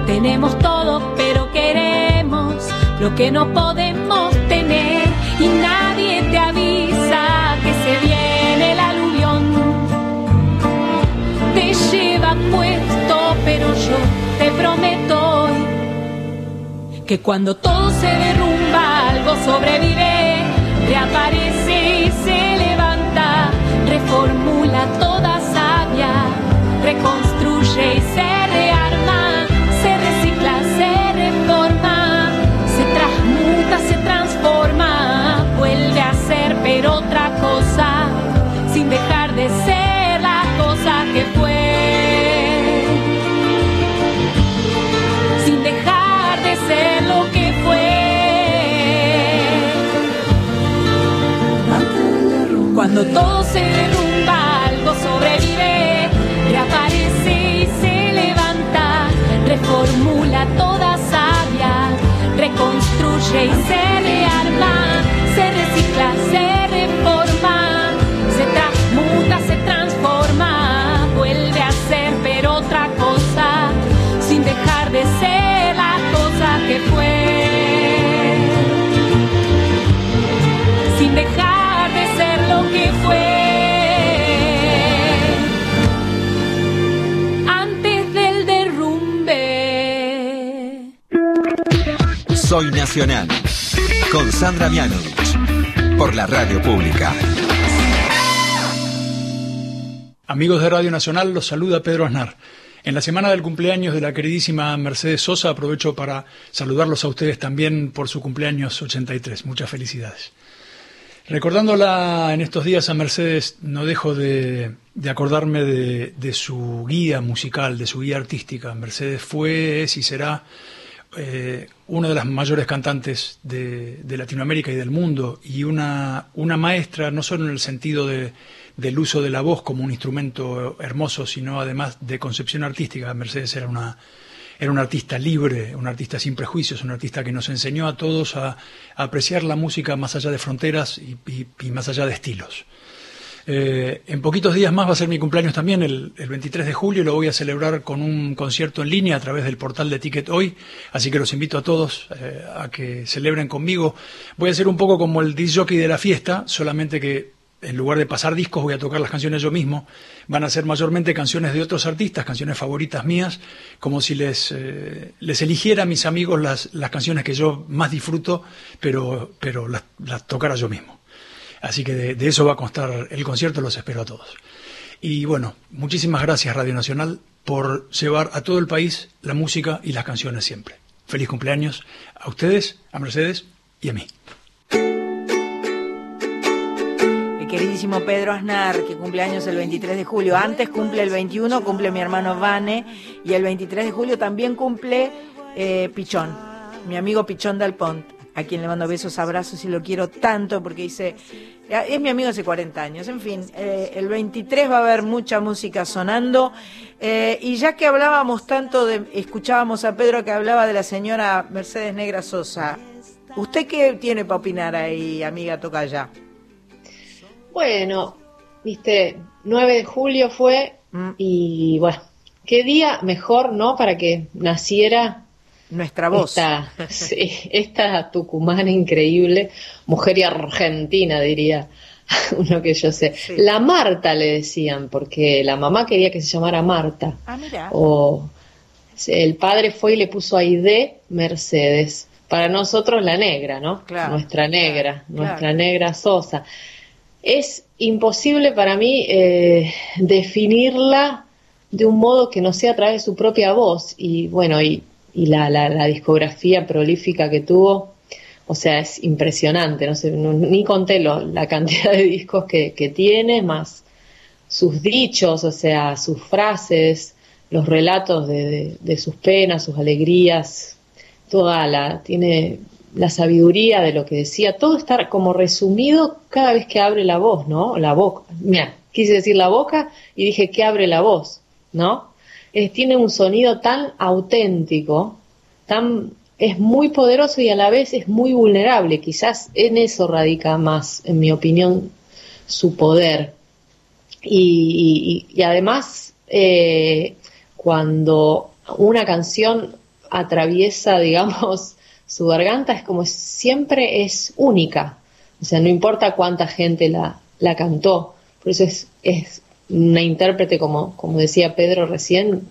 Tenemos todo, pero queremos lo que no podemos tener y nadie te avisa que se viene el aluvión. Te lleva puesto, pero yo te prometo que cuando todo se derrumba, algo sobrevive, reaparece y se levanta, reformula toda Cuando todo se derrumba, reformula toda sabia, reconstruye y se rearma, se recicla, se reforma, se transmuta, se transforma, vuelve a Soy Nacional. Con Sandra Mianovich. Por la radio pública. Amigos de Radio Nacional, los saluda Pedro Aznar. En la semana del cumpleaños de la queridísima Mercedes Sosa, aprovecho para saludarlos a ustedes también por su cumpleaños 83. Muchas felicidades. Recordándola en estos días a Mercedes, no dejo de, de acordarme de, de, su guía musical, de su guía artística. Mercedes fue, es y será eh, una de las mayores cantantes de, Latinoamérica y del mundo y una, una maestra, no solo en el sentido de, del uso de la voz como un instrumento hermoso, sino además de concepción artística. Mercedes era una, era artista libre, un artista sin prejuicios, un artista que nos enseñó a todos a, apreciar la música más allá de fronteras y más allá de estilos. Eh, en poquitos días más va a ser mi cumpleaños también, el, el, 23 de julio, lo voy a celebrar con un concierto en línea a través del portal de Ticket Hoy, así que los invito a todos eh, a que celebren conmigo. Voy a ser un poco como el disc jockey de la fiesta, solamente que en lugar de pasar discos voy a tocar las canciones yo mismo. Van a ser mayormente canciones de otros artistas, canciones favoritas mías, como si les, eh, eligiera a mis amigos las, las canciones que yo más disfruto, pero, pero las, las tocara yo mismo. Así que de, eso va a constar el concierto, los espero a todos. Y bueno, muchísimas gracias Radio Nacional por llevar a todo el país la música y las canciones siempre. Feliz cumpleaños a ustedes, a Mercedes y a mí. queridísimo Pedro Aznar, que cumple años el 23 de julio. Antes cumple el 21, cumple mi hermano Vane, y el 23 de julio también cumple eh, Pichón, mi amigo Pichón Dalpont, a quien le mando besos, abrazos y lo quiero tanto porque dice, es mi amigo hace 40 años. En fin, eh, el 23 va a haber mucha música sonando. Eh, y ya que hablábamos tanto de, escuchábamos a Pedro que hablaba de la señora Mercedes Negra Sosa, ¿usted qué tiene para opinar ahí, amiga Tocaya? Bueno, viste, 9 de julio fue mm. y bueno, qué día mejor, ¿no? Para que naciera nuestra voz. Esta, sí, esta tucumana increíble, mujer y argentina, diría uno que yo sé. Sí. La Marta le decían, porque la mamá quería que se llamara Marta. Ah, mira. O el padre fue y le puso a Aide Mercedes. Para nosotros la negra, ¿no? Claro, nuestra negra, claro, nuestra claro. negra Sosa es imposible para mí eh, definirla de un modo que no sea a través de su propia voz y bueno y, y la, la, la, discografía prolífica que tuvo o sea es impresionante no sé ni conté lo, la cantidad de discos que, que, tiene más sus dichos o sea sus frases los relatos de, de, de sus penas sus alegrías toda la tiene la sabiduría de lo que decía, todo está como resumido cada vez que abre la voz, ¿no? La boca. Mira, quise decir la boca y dije que abre la voz, ¿no? Es, tiene un sonido tan auténtico, tan es muy poderoso y a la vez es muy vulnerable. Quizás en eso radica más, en mi opinión, su poder. Y, y, y además, eh, cuando una canción atraviesa, digamos, su garganta, es como siempre es única. O sea, no importa cuánta gente la, la cantó. Por eso es, es una intérprete, como, como decía Pedro recién,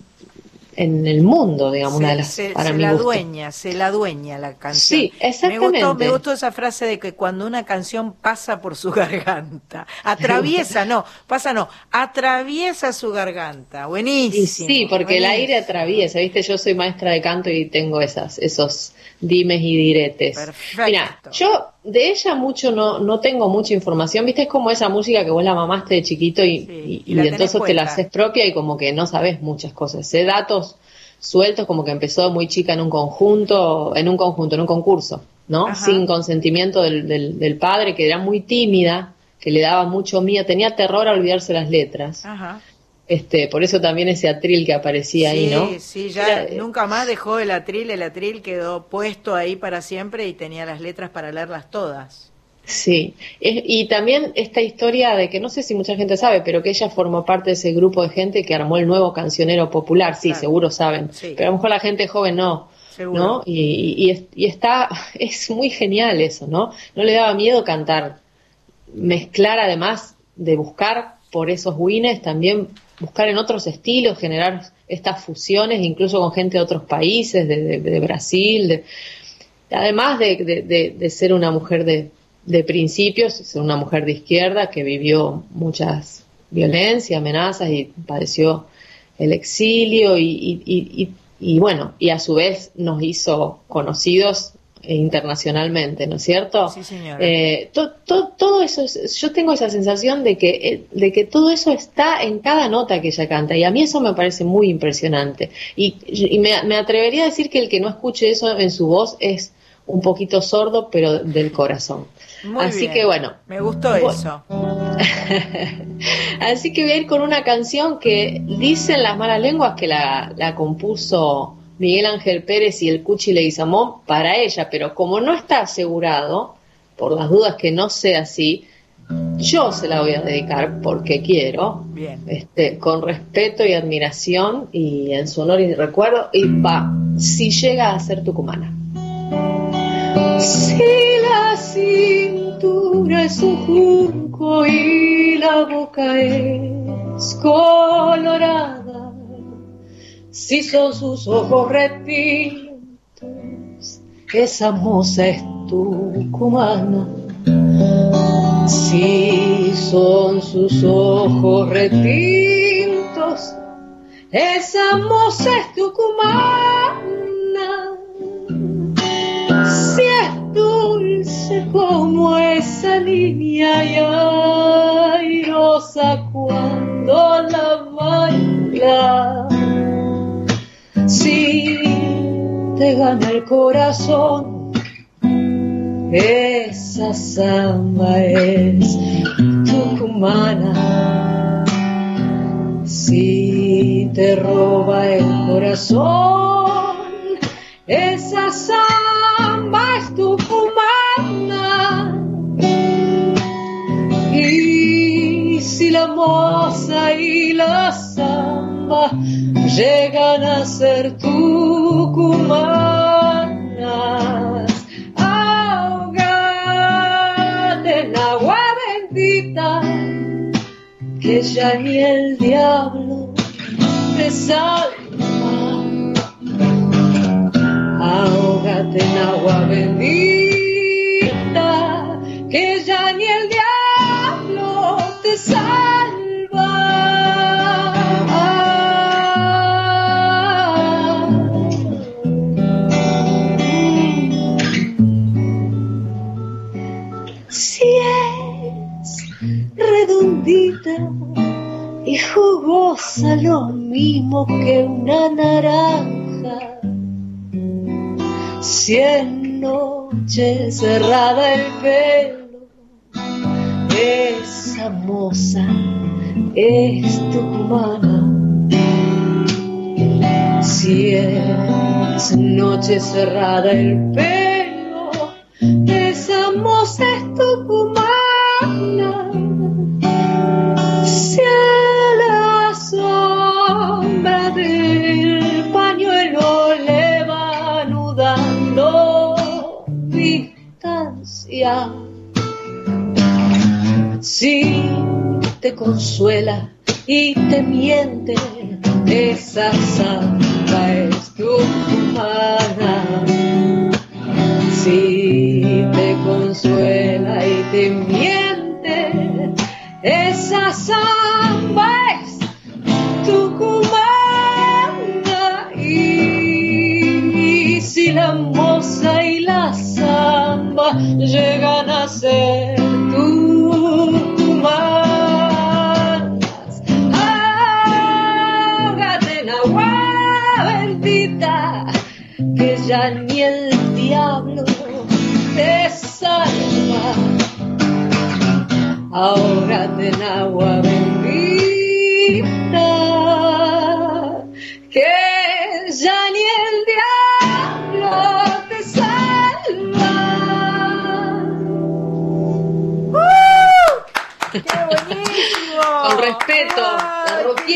en el mundo, digamos, una de las se, para se mi la gusto. dueña, se la dueña la canción. Sí, Me exactamente. gustó, me gustó esa frase de que cuando una canción pasa por su garganta, atraviesa, no, pasa no, atraviesa su garganta. Y Buenísimo. sí, porque el aire atraviesa, viste, yo soy maestra de canto y tengo esas, esos dimes y diretes. Perfecto. Mira, yo de ella mucho no, no tengo mucha información, viste, es como esa música que vos la mamaste de chiquito y, y- y entonces te la haces propia y como que no sabes muchas cosas. Sé datos sueltos como que empezó muy chica en un conjunto, en un conjunto, en un concurso, ¿no? Ajá. Sin consentimiento del, del, del padre, que era muy tímida, que le daba mucho miedo, tenía terror a olvidarse las letras. Ajá. Este, por eso también ese atril que aparecía ahí, sí, ¿no? sí, ya Era, eh, nunca más dejó el atril, el atril quedó puesto ahí para siempre y tenía las letras para leerlas todas. Sí, y también esta historia de que no sé si mucha gente sabe, pero que ella formó parte de ese grupo de gente que armó el nuevo cancionero popular, sí, Claro. seguro saben, Sí. pero a lo mejor la gente joven no, Seguro. ¿no? Y, y- y es- y está, es muy genial eso, ¿no? No le daba miedo cantar, mezclar además de buscar por esos wines, también buscar en otros estilos, generar estas fusiones, incluso con gente de otros países, de, de- de Brasil, de, además de, de- de- de ser una mujer de, de principios, ser una mujer de izquierda que vivió muchas violencias, amenazas y padeció el exilio y, y- y- bueno, y a su vez nos hizo conocidos internacionalmente, ¿no es cierto? Sí, señora. Eh, to- to- todo eso, es- yo tengo esa sensación de que, eh, de que todo eso está en cada nota que ella canta y a mí eso me parece muy impresionante. Y, y me, me atrevería a decir que el que no escuche eso en su voz es un poquito sordo, pero del corazón. Muy Así bien. que bueno, Me gustó eso. Así que voy a ir con una canción que dicen las malas lenguas que la, la compuso Miguel Ángel Pérez y el Cuchi Leguizamón para ella, pero como no está asegurado, por las dudas que no sea así, yo se la voy a dedicar porque quiero, Bien. este, con respeto y admiración y en su honor y recuerdo, y va, si llega a ser tucumana. Si la cintura es un junco y la boca es colorada, si son sus ojos retintos, esa moza es tucumana. Si son sus ojos retintos, esa moza es tucumana. Dulce como esa niña y airosa cuando la baila. Si te gana el corazón, esa samba es tucumana. Si te roba el corazón, esa samba es tucumana. Y si la moza y la samba llegan a ser tucumanas, ahogate en agua bendita, que ya ni el diablo te salva. Ahógate en agua bendita, que ya ni el diablo te salva. Si es redondita y jugosa lo mismo que una naranja. Si en noche cerrada el pelo, esa moza es tucumana. Si es noche cerrada el pelo, consuela y te miente, esa samba es tu humana. Si te consuela y te miente, esa samba es tucumana. Y si la moza y la samba llegan a ser ya ni el diablo te salva. Ahógate en agua bendita, que ya ni el diablo te salva. ¡Qué buenísimo! Con respeto,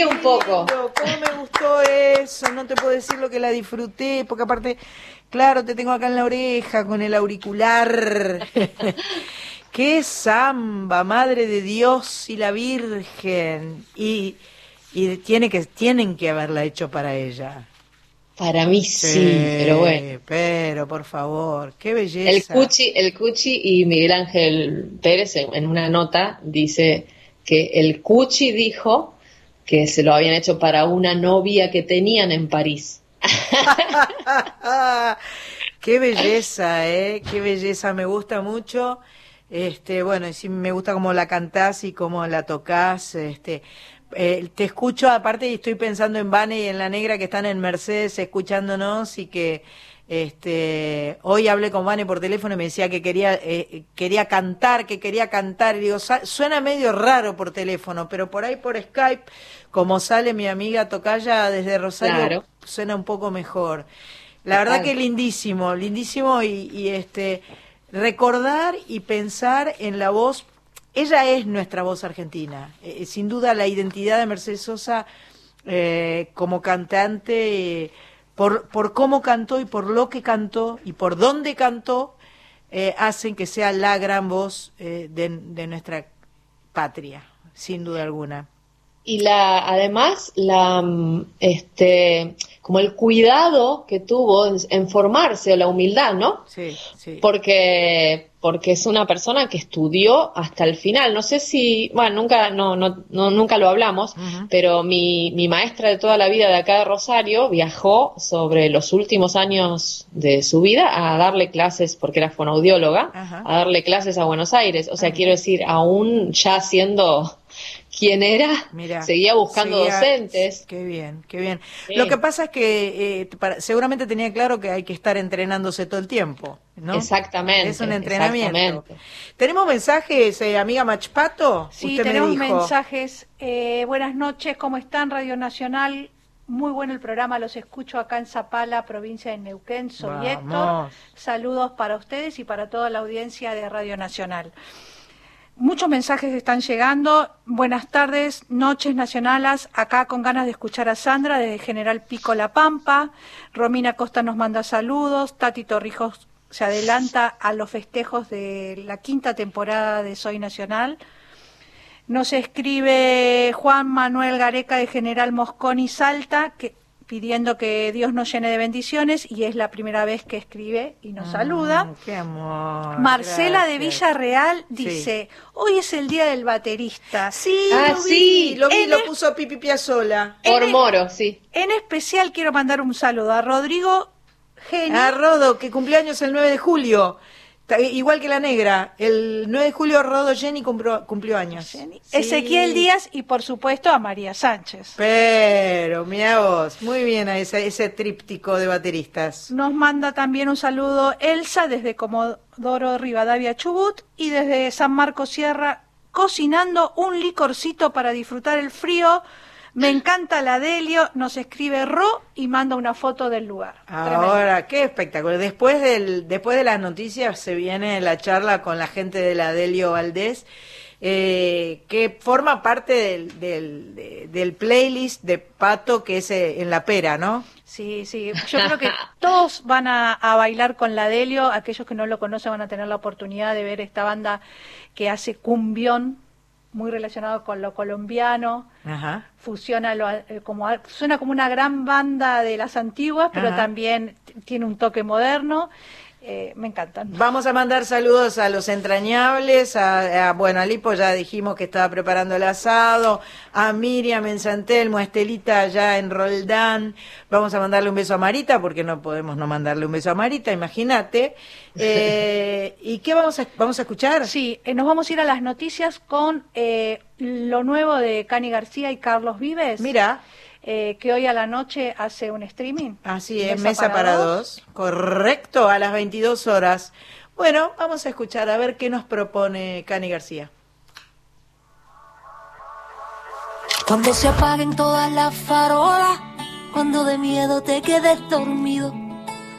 un poco. ¿Cómo me gustó eso? No te puedo decir lo que la disfruté, porque aparte, claro, te tengo acá en la oreja con el auricular. ¡Qué samba, Madre de Dios y la Virgen! Y, y tiene que, tienen que haberla hecho para ella. Para mí sí, pero bueno. Pero, por favor, qué belleza. El Cuchi, el Cuchi y Miguel Ángel Pérez en, en una nota dice que el Cuchi dijo que se lo habían hecho para una novia que tenían en París. qué belleza, eh, qué belleza, me gusta mucho. Este, bueno, y sí me gusta cómo la cantás y cómo la tocas, este, eh, te escucho aparte y estoy pensando en Vane y en la negra que están en Mercedes escuchándonos y que este hoy hablé con Vane por teléfono y me decía que quería eh, quería cantar, que quería cantar y digo, suena medio raro por teléfono, pero por ahí por Skype como sale mi amiga Tocaya desde Rosario Claro. suena un poco mejor. La verdad que lindísimo, lindísimo y, y este recordar y pensar en la voz ella es nuestra voz argentina. Eh, sin duda la identidad de Mercedes Sosa eh, como cantante, eh, por, por cómo cantó y por lo que cantó y por dónde cantó, eh, hacen que sea la gran voz eh, de, de nuestra patria, sin duda alguna. Y la, además, la, mm, este, como el cuidado que tuvo en, en formarse, o la humildad, ¿no? Sí, sí. Porque, porque es una persona que estudió hasta el final. No sé si, bueno, nunca, no, no, no- nunca lo hablamos, pero mi, mi maestra de toda la vida de acá de Rosario viajó sobre los últimos años de su vida a darle clases, porque era fonoaudióloga, Ajá. a darle clases a Buenos Aires. O sea, quiero decir, aún ya siendo quien era, Mira, seguía buscando seguía- docentes. Qué bien, qué bien. Sí. Lo que pasa es que eh, para- seguramente tenía claro que hay que estar entrenándose todo el tiempo, ¿no? Exactamente. Es un entrenamiento. exactamente. ¿Tenemos mensajes, eh, amiga Machpato? Sí, Usted me tenemos dijo. mensajes. Eh, buenas noches, ¿cómo están? Radio Nacional. Muy bueno el programa, los escucho acá en Zapala, provincia de Neuquén. Soy Héctor. Vamos. Saludos para ustedes y para toda la audiencia de Radio Nacional. Muchos mensajes están llegando. Buenas tardes, noches nacionales. Acá con ganas de escuchar a Sandra desde General Pico La Pampa. Romina Costa nos manda saludos. Tati Torrijos se adelanta a los festejos de la quinta temporada de Soy Nacional. Nos escribe Juan Manuel Gareca de General Mosconi Salta, pidiendo que Dios nos llene de bendiciones y es la primera vez que escribe y nos saluda. Mm, Qué amor. Marcela de. Villarreal dice, hoy es el día del baterista. Sí, Ah, lo vi, sí. lo vi, En lo puso Pipi Piazzola. Por En Moro, sí. En especial quiero mandar un saludo a Rodrigo Geni. A Rodo, que cumpleaños el 9 de julio. Igual que la negra. El 9 de julio Rodo Jenny cumplió, cumplió años. Sí. Ezequiel Díaz y por supuesto a María Sánchez. Pero, mira vos, muy bien a ese, ese tríptico de bateristas. Nos manda también un saludo Elsa desde Comodoro Rivadavia Chubut y desde San Marcos Sierra cocinando un licorcito para disfrutar el frío. Me encanta la Delio, nos escribe Ro y manda una foto del lugar. Tremendo. Ahora, qué espectáculo. Después, del, después de las noticias se viene la charla con la gente de la Delio Valdés. eh, que forma parte del, del, del, playlist de Pato que es eh, en la pera, ¿no? Sí, sí. Yo creo que todos van a, bailar con la Delio. Aquellos que no lo conocen van a tener la oportunidad de ver esta banda que hace cumbión, muy relacionado con lo colombiano. Ajá. Fusiona lo, eh, como suena como una gran banda de las antiguas, pero también tiene un toque moderno. Eh, me encantan. Vamos a mandar saludos a los entrañables, a, bueno, a Lipo ya dijimos que estaba preparando el asado, a Miriam en Santelmo, a Estelita allá en Roldán, vamos a mandarle un beso a Marita, porque no podemos no mandarle un beso a Marita, imagínate. Eh, ¿Y qué vamos a, vamos a escuchar? Sí, eh, nos vamos a ir a las noticias con lo nuevo de Cani García y Carlos Vives. Mira. Eh, que hoy a la noche hace un streaming. Así es, Mesa, para, dos. Correcto, a las 22 horas. Bueno, vamos a escuchar a ver qué nos propone Cani García. Cuando se apaguen todas las farolas, cuando de miedo te quedes dormido,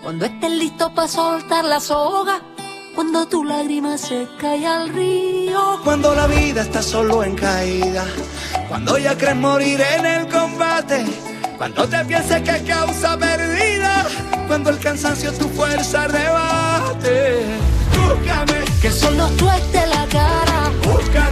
cuando estés listo para soltar la soga, cuando tu lágrima se cae al río, cuando la vida está solo en caída. Cuando ya crees morir en el combate, cuando te pienses que causa perdida, cuando el cansancio tu fuerza rebate. Búscame, que solo la cara. Búscame,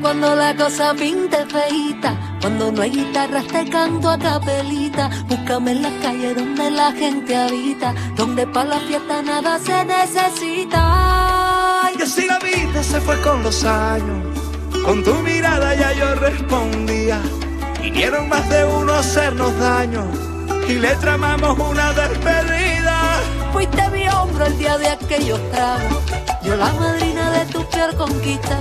cuando la cosa pinte feita, cuando no hay guitarras te canto a capelita. Búscame en las calles donde la gente habita, donde para la fiesta nada se necesita. Y así la vida se fue con los años, con tu mirada ya yo respondía. Vinieron más de uno a hacernos daño y le tramamos una despedida. El día de aquellos tragos yo la madrina de tu peor conquista.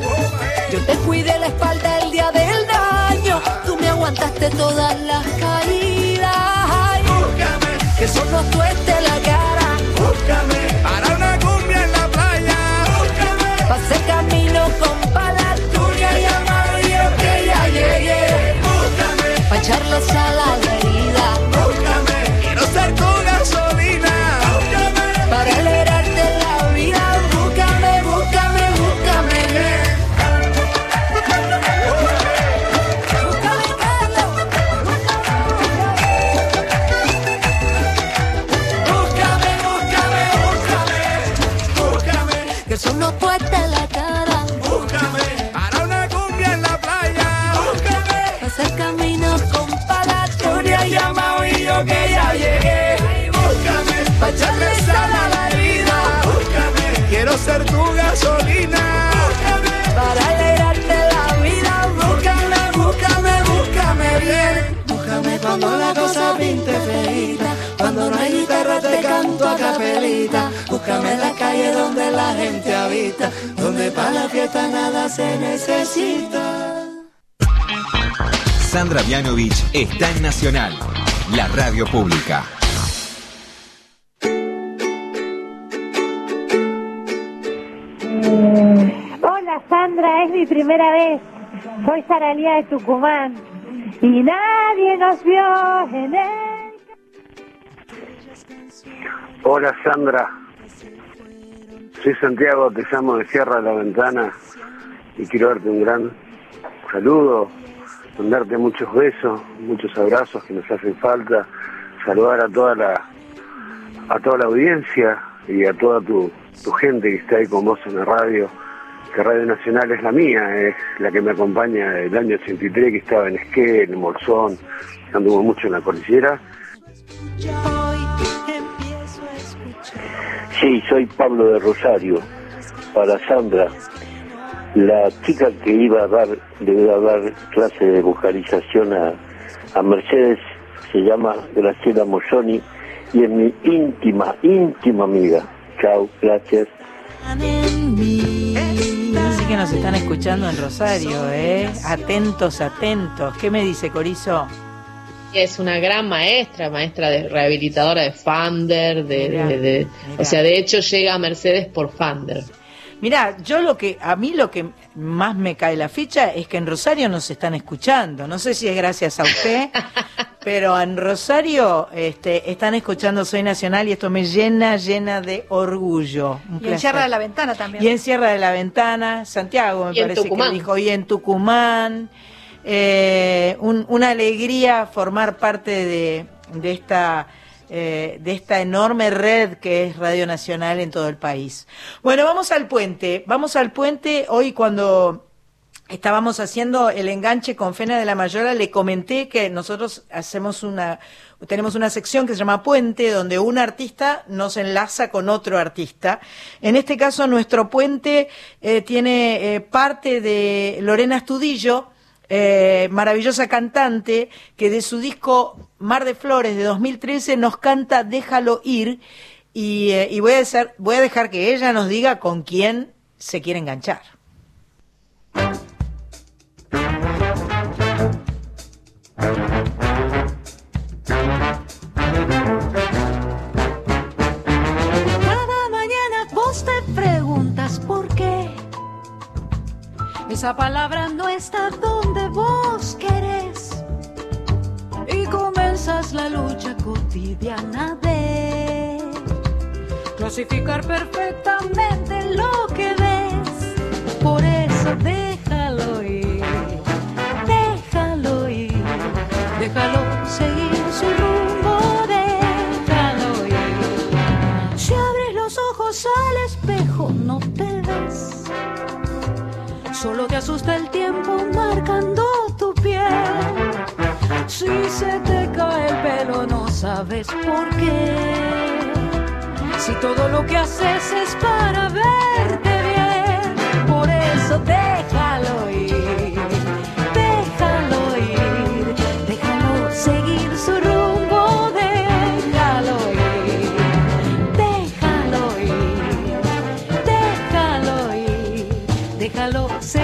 Yo te cuidé la espalda el día del daño. Tú me aguantaste todas las caídas. Búscame, que solo tú estés la cara. Búscame, Búscame en la calle donde la gente habita. Donde para la fiesta nada se necesita. Sandra Mianovich está en Nacional, la radio pública. Hola Sandra, es mi primera vez. Soy Saralía de Tucumán. Y nadie nos vio en el... Hola Sandra, soy Santiago, te llamo de Sierra la Ventana y quiero darte un gran saludo, mandarte muchos besos, muchos abrazos que nos hacen falta, saludar a toda la a toda la audiencia y a toda tu, tu gente que está ahí con vos en la radio, que Radio Nacional es la mía, es la que me acompaña del año 83 que estaba en Esquel, en Bolsón, anduvo mucho en la cordillera. Sí, soy Pablo de Rosario, para Sandra. La chica que iba a dar, le iba a dar clase de vocalización a, a Mercedes se llama Graciela Moyoni y es mi íntima, íntima amiga. Chao, gracias. Así que nos están escuchando en Rosario, ¿eh? Atentos, atentos. ¿Qué me dice Corizo? Es una gran maestra, maestra de rehabilitadora de Fander, de, o sea, de hecho llega a Mercedes por Fander. Mira, yo lo que, a mí lo que más me cae la ficha es que en Rosario nos están escuchando. No sé si es gracias a usted, pero en Rosario este, están escuchando Soy Nacional y esto me llena, llena de orgullo. y en Sierra de la Ventana también. Y en Sierra de la Ventana, Santiago me parece que dijo, y en Tucumán. Eh, una alegría formar parte de, esta eh, de esta enorme red que es Radio Nacional en todo el país. Bueno, vamos al puente. Vamos al puente. Hoy cuando estábamos haciendo el enganche con Fena de la Mayora, le comenté que nosotros hacemos una, tenemos una sección que se llama Puente, donde un artista nos enlaza con otro artista. En este caso, nuestro puente eh, tiene parte de Lorena Estudillo, eh, maravillosa cantante que de su disco Mar de Flores de 2013 nos canta Déjalo ir y, eh, voy, a dejar que ella nos diga con quién se quiere enganchar. Cada mañana vos te preguntas por qué esa palabra no está donde vos querés. Y comenzas la lucha cotidiana de clasificar perfectamente lo que ves. Por eso déjalo Solo te asusta el tiempo marcando tu piel. Si se te cae el pelo no sabes por qué. Si todo lo que haces es para verte bien, por eso déjalo déjalo seguir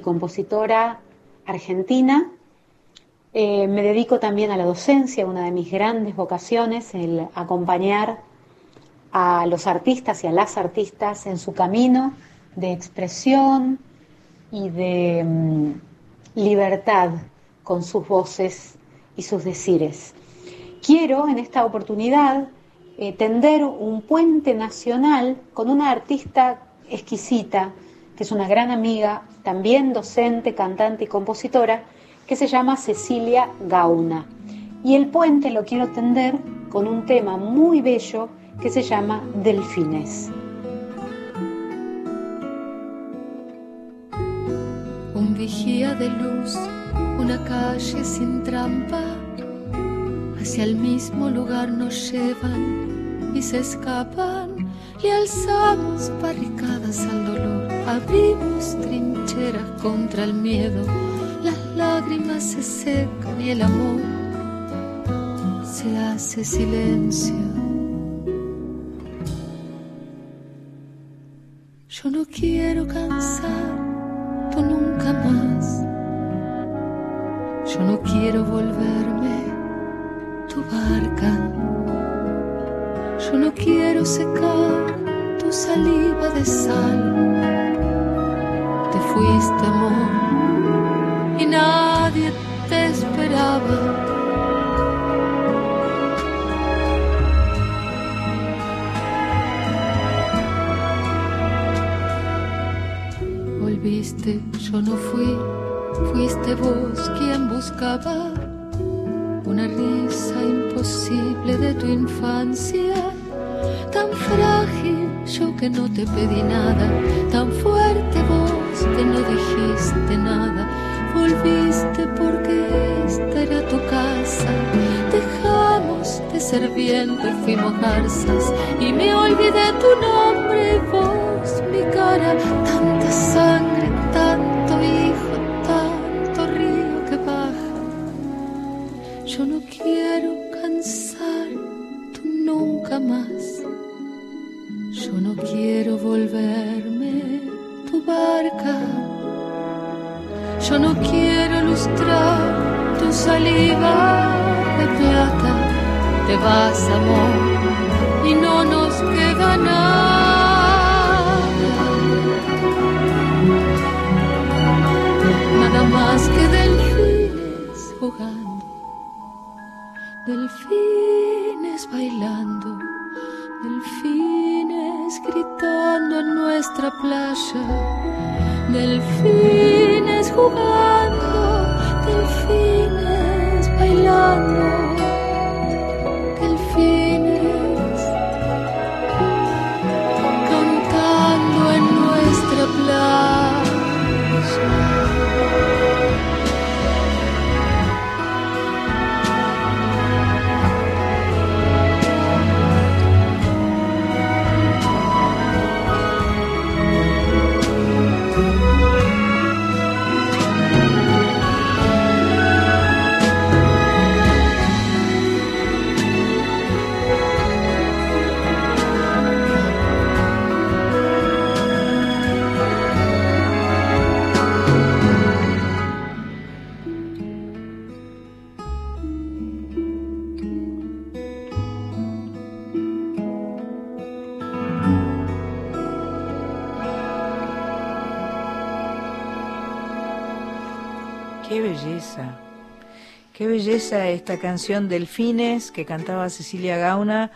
compositora argentina. Eh, me dedico también a la docencia, una de mis grandes vocaciones, el acompañar a los artistas y a las artistas en su camino de expresión y de mm, libertad con sus voces y sus decires. quiero en esta oportunidad eh, tender un puente nacional con una artista exquisita, que es una gran amiga, también docente, cantante y compositora, que se llama Cecilia Gauna. Y el puente lo quiero tender con un tema muy bello que se llama Delfines. Un vigía de luz, una calle sin trampa, hacia el mismo lugar nos llevan y se escapan. Le alzamos barricadas al dolor, abrimos trincheras contra el miedo, las lágrimas se secan y el amor se hace silencio. Yo no quiero cansar tú nunca más. Yo no quiero volverme tu barca. Yo no quiero secar que no te pedí nada, tan fuerte vos que no dijiste nada, volviste porque esta era tu casa, dejamos de ser viento y fuimos garzas, y me olvidé tu nombre vos mi cara, tanta Esta canción Delfines que cantaba Cecilia Gauna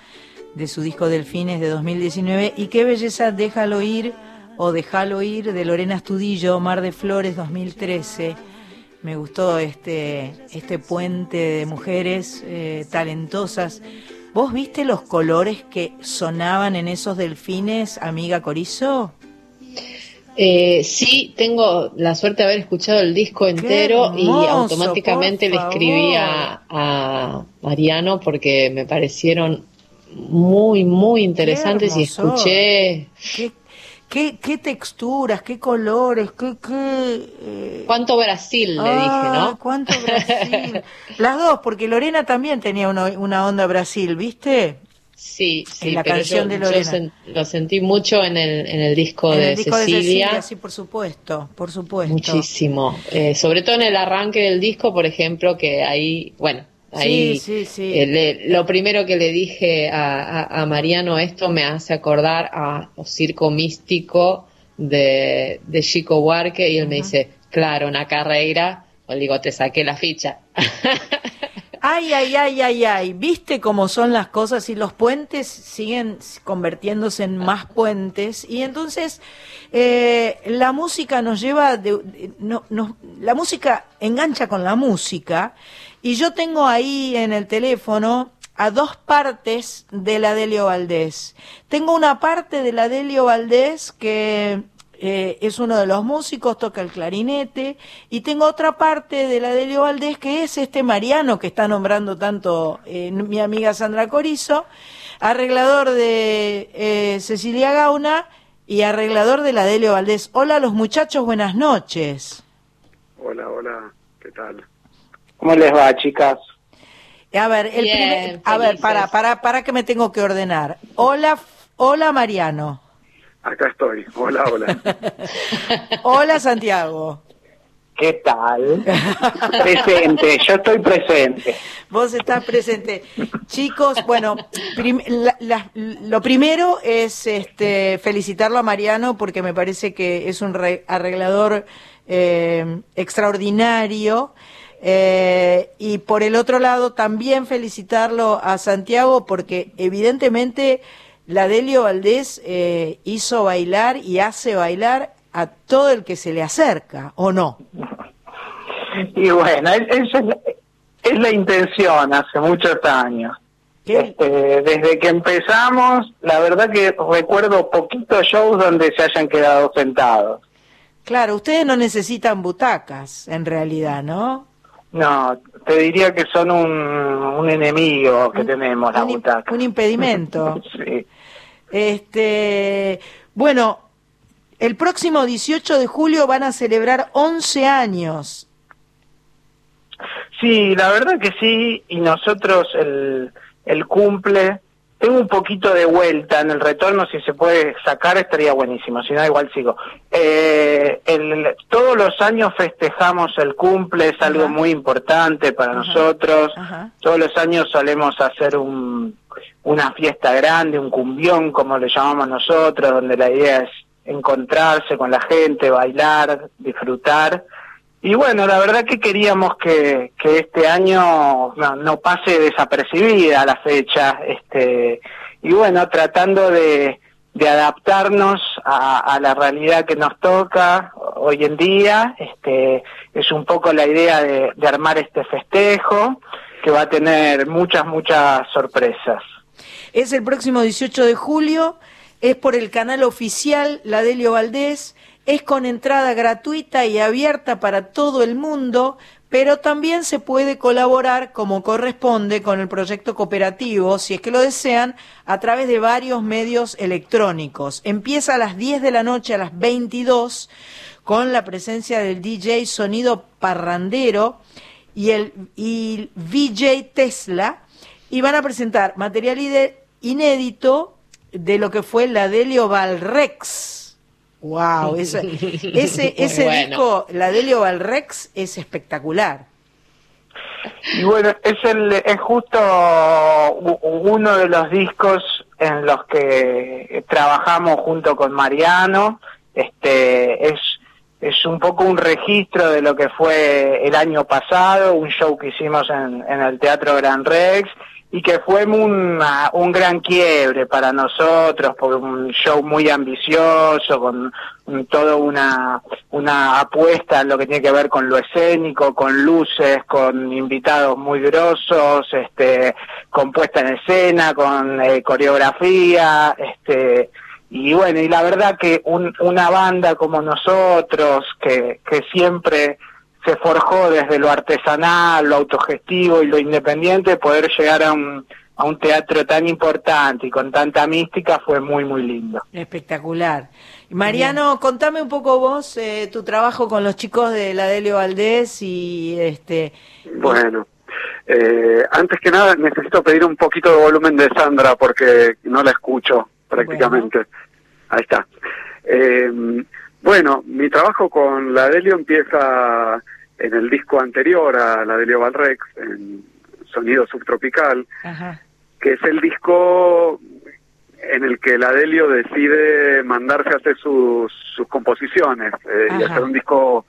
de su disco Delfines de 2019 y qué belleza Déjalo ir o Déjalo ir de Lorena Estudillo, Mar de Flores 2013. Me gustó este, este puente de mujeres eh, talentosas. ¿Vos viste los colores que sonaban en esos delfines, amiga Corizo? Eh, sí, tengo la suerte de haber escuchado el disco entero y automáticamente le escribí a, a Mariano porque me parecieron muy, muy interesantes y escuché ¿Qué, qué, qué texturas, qué colores, qué... qué eh, cuánto Brasil, le dije, ah, ¿no? cuánto Brasil. Las dos, porque Lorena también tenía una, una onda Brasil, ¿viste? Sí, sí, En la pero canción yo, de yo Lorena. sen- lo sentí mucho en el, en el disco, En de, el disco Cecilia, de Cecilia, sí, por supuesto, por supuesto. muchísimo. Eh, sobre todo en el arranque del disco, por ejemplo, que ahí, bueno, ahí Sí, sí, sí. eh, le- lo primero que le dije a, a- a Mariano, esto me hace acordar a o Circo Místico de, de Chico Buarque, y él me dice, claro, una carrera, o digo, te saqué la ficha. Ay, ay, ay, ay, ay. ¿Viste cómo son las cosas? Y los puentes siguen convirtiéndose en más puentes. Y entonces eh, la música nos lleva, de, no, no, la música engancha con la música. Y yo tengo ahí en el teléfono a dos partes de la Delio Valdés. Tengo una parte de la Delio Valdés que eh, es uno de los músicos, toca el clarinete, y tengo otra parte de la Delio Valdés que es este Mariano que está nombrando tanto eh, mi amiga Sandra Corizo, arreglador de eh, Cecilia Gauna y arreglador de la Delio Valdés. Hola los muchachos, buenas noches. Hola, hola, ¿qué tal? ¿Cómo les va, chicas? A ver, el Bien, primer- a ver, para, para, para que me tengo que ordenar. Hola, hola Mariano. Acá estoy. Hola, hola. Hola Santiago. ¿Qué tal? presente, yo estoy presente. Vos estás presente. Chicos, bueno, prim- la- la- lo primero es este, felicitarlo a Mariano porque me parece que es un re- arreglador eh, extraordinario. Eh, y por el otro lado, también felicitarlo a Santiago porque evidentemente la Delio Valdés eh, hizo bailar y hace bailar a todo el que se le acerca, ¿o no? Y bueno, es- esa es la, es la intención hace muchos años. Este, desde que empezamos, la verdad que recuerdo poquitos shows donde se hayan quedado sentados. Claro, ustedes no necesitan butacas, en realidad, ¿no? No, te diría que son un, un enemigo que tenemos, la butaca. Un impedimento. sí. Este, bueno, el próximo 18 de julio van a celebrar 11 años. Sí, la verdad que sí, y nosotros el, el cumple, tengo un poquito de vuelta en el retorno, si se puede sacar estaría buenísimo, si no igual sigo. Eh, el- todos los años festejamos el cumple, es algo muy importante para nosotros, todos los años solemos hacer un, una fiesta grande, un cumbión como le llamamos nosotros, donde la idea es encontrarse con la gente, bailar, disfrutar. Y bueno, la verdad que queríamos que, que este año no, pase desapercibida la fecha, este, y bueno, tratando de, adaptarnos a, la realidad que nos toca hoy en día, este, es un poco la idea de, de armar este festejo que va a tener muchas, muchas sorpresas. Es el próximo 18 de julio, es por el canal oficial La Delio Valdés, es con entrada gratuita y abierta para todo el mundo, pero también se puede colaborar como corresponde con el proyecto cooperativo, si es que lo desean, a través de varios medios electrónicos. Empieza a las 10 de la noche a las 22 con la presencia del DJ Sonido Parrandero y el VJ Tesla y van a presentar material inédito de lo que fue la Delio Valrex. Wow, ese, ese, Muy ese bueno. disco, la Delio Valrex, es espectacular. Y bueno, es el es justo uno de los discos en los que trabajamos junto con Mariano. Este es es un poco un registro de lo que fue el año pasado, un show que hicimos en, en el Teatro Gran Rex y que fue una- un gran quiebre para nosotros, porque un show muy ambicioso, con toda una, una apuesta en lo que tiene que ver con lo escénico, con luces, con invitados muy grosos, este, con puesta en escena, con eh, coreografía, este, y bueno, y la verdad que un- una banda como nosotros, que, que siempre se forjó desde lo artesanal, lo autogestivo y lo independiente, poder llegar a un, a un teatro tan importante y con tanta mística fue muy, muy lindo. Espectacular. Mariano, contame un poco vos eh, tu trabajo con los chicos de la Delio Valdés y este Bueno, eh, antes que nada necesito pedir un poquito de volumen de Sandra porque no la escucho prácticamente. Ahí está. Eh, bueno, mi trabajo con la Delio empieza en el disco anterior a la Delio Valrex, en Sonido Subtropical, que es el disco en el que la Delio decide mandarse a hacer sus, sus composiciones eh, y hacer un disco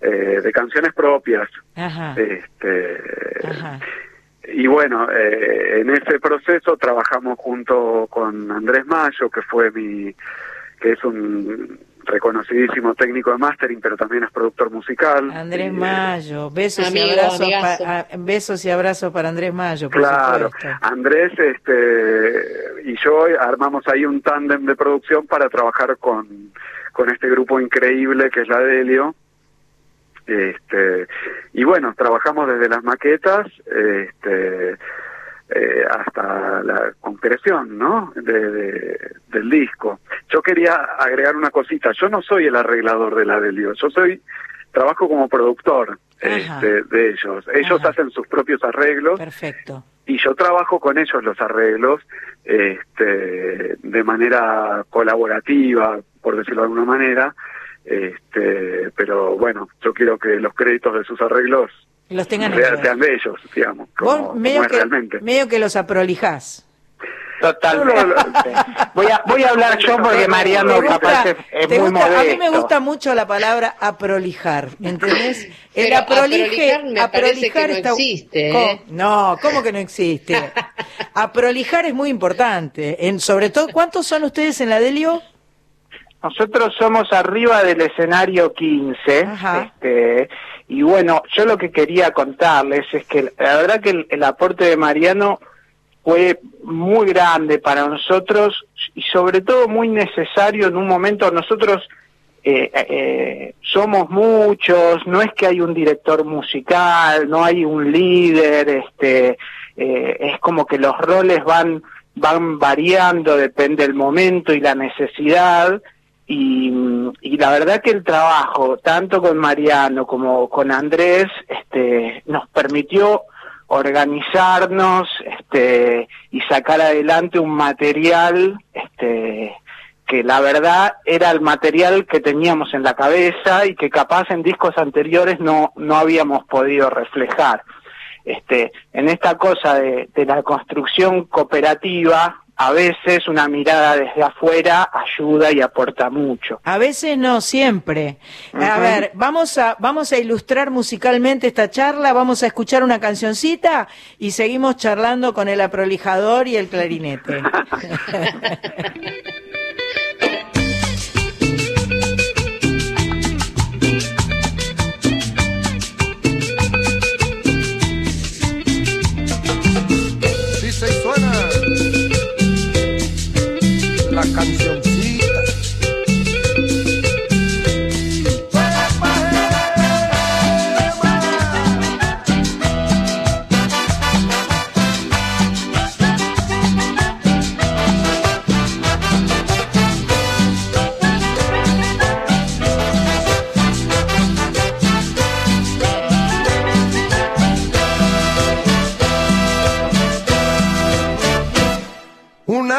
eh, de canciones propias. Ajá. Este, y bueno, eh, en ese proceso trabajamos junto con Andrés Mayo, que fue mi, que es un reconocidísimo técnico de mastering, pero también es productor musical. Andrés Mayo, besos y abrazos, besos y abrazos para Andrés Mayo. Por claro, Andrés, este, y yo armamos ahí un tándem de producción para trabajar con, con este grupo increíble que es la Delio. Este, y bueno, trabajamos desde las maquetas, este, eh, hasta la concreción, ¿no? De, del disco. Yo quería agregar una cosita. Yo no soy el arreglador de la Delio. Yo soy trabajo como productor este, de ellos. Ellos hacen sus propios arreglos. Perfecto. Y yo trabajo con ellos los arreglos este, de manera colaborativa, por decirlo de alguna manera. Este, pero bueno, yo quiero que los créditos de sus arreglos los tengan ellos. sean digamos, como, medio, que, realmente. medio que los aprolijás. Totalmente. voy a voy a hablar yo porque Mariano capaz es, muy modesto. A mí me gusta mucho la palabra aprolijar, ¿entendés? El aprolije, aprolijar, me no existe. ¿eh? No, ¿cómo que no existe? aprolijar es muy importante. En, sobre todo, ¿cuántos son ustedes en la Delio? Nosotros somos arriba del escenario 15. Este, y bueno, yo lo que quería contarles es que la verdad que el, aporte de Mariano fue muy grande para nosotros y sobre todo muy necesario en un momento. Nosotros eh, eh, somos muchos, no es que hay un director musical, no hay un líder, este, eh, es como que los roles van van variando, depende del momento y la necesidad y, y, la verdad que el trabajo, tanto con Mariano como con Andrés, este, nos permitió organizarnos este, y sacar adelante un material este, que la verdad era el material que teníamos en la cabeza y que capaz en discos anteriores no, no habíamos podido reflejar. Este, en esta cosa de, de la construcción cooperativa, a veces una mirada desde afuera ayuda y aporta mucho. A veces no, siempre. A ver, vamos a, vamos a ilustrar musicalmente esta charla, vamos a escuchar una cancioncita y seguimos charlando con el aprolijador y el clarinete. концу.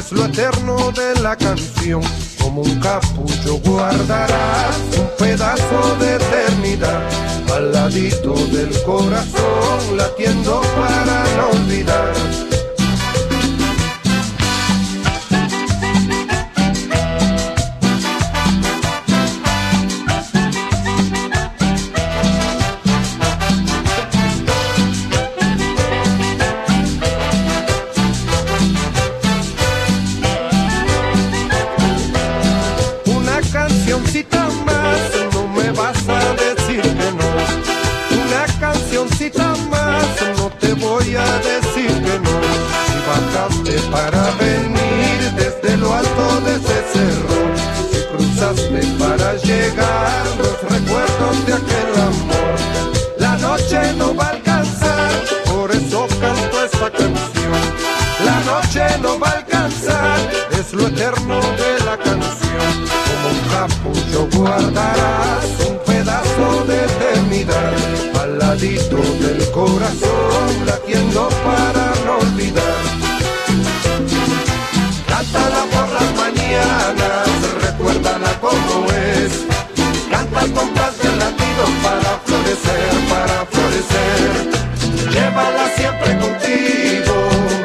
es lo eterno de la canción. Como un capullo guardarás un pedazo de eternidad al ladito del corazón latiendo para no olvidar guardarás un pedazo de eternidad al ladito del corazón latiendo para no olvidar. Cántala por las mañanas, recuérdala como es. Canta con compás del latido para florecer, para florecer. Llévala siempre contigo,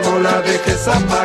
no la dejes apagar.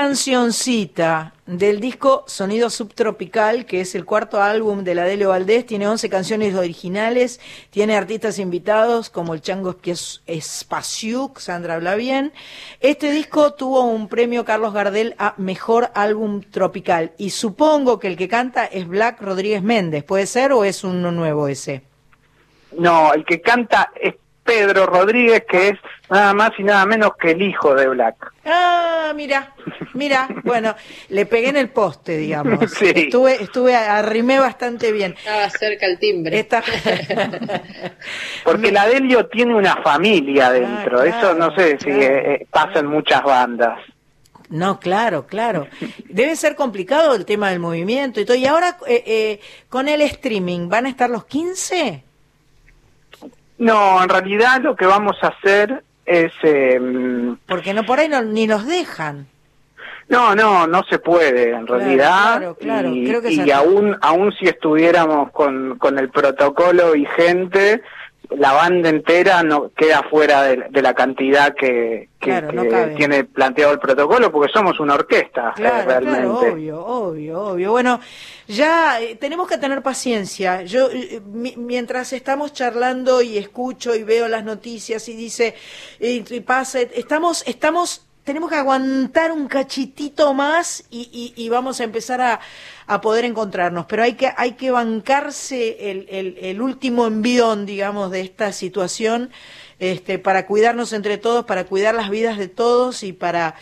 Cancioncita del disco Sonido Subtropical, que es el cuarto álbum de la Delio Valdés, tiene 11 canciones originales, tiene artistas invitados como el Chango Espaciuc, Sandra habla bien. Este disco tuvo un premio Carlos Gardel a Mejor Álbum Tropical y supongo que el que canta es Black Rodríguez Méndez, ¿puede ser o es uno nuevo ese? No, el que canta es Pedro Rodríguez, que es nada más y nada menos que el hijo de Black. Ah, mira, mira, bueno, le pegué en el poste, digamos. Sí. Estuve, estuve, arrimé bastante bien. Estaba cerca el timbre. Esta- Porque la Delio tiene una familia dentro, eso no sé si eh, eh, pasa en muchas bandas. No, claro, claro. Debe ser complicado el tema del movimiento y todo. Y ahora, eh, eh, con el streaming, ¿van a estar los 15? No, en realidad lo que vamos a hacer es... em, Porque no por ahí no, ni los dejan. No, no, no se puede en Claro, realidad. claro, claro, Y, creo que y aún, aún si estuviéramos con, con el protocolo vigente, la banda entera no queda fuera de, de la cantidad que, que- Claro, no que cabe. tiene planteado el protocolo, porque somos una orquesta, eh, realmente. claro, obvio, obvio, obvio. Bueno, ya eh, tenemos que tener paciencia. Yo, eh, mi- mientras estamos charlando y escucho y veo las noticias y dice, y, y pasa, estamos, estamos, tenemos que aguantar un cachitito más y, y- vamos a empezar a, a poder encontrarnos. Pero hay que, hay que bancarse el, el, el último envión, digamos, de esta situación, este, para cuidarnos entre todos, para cuidar las vidas de todos y para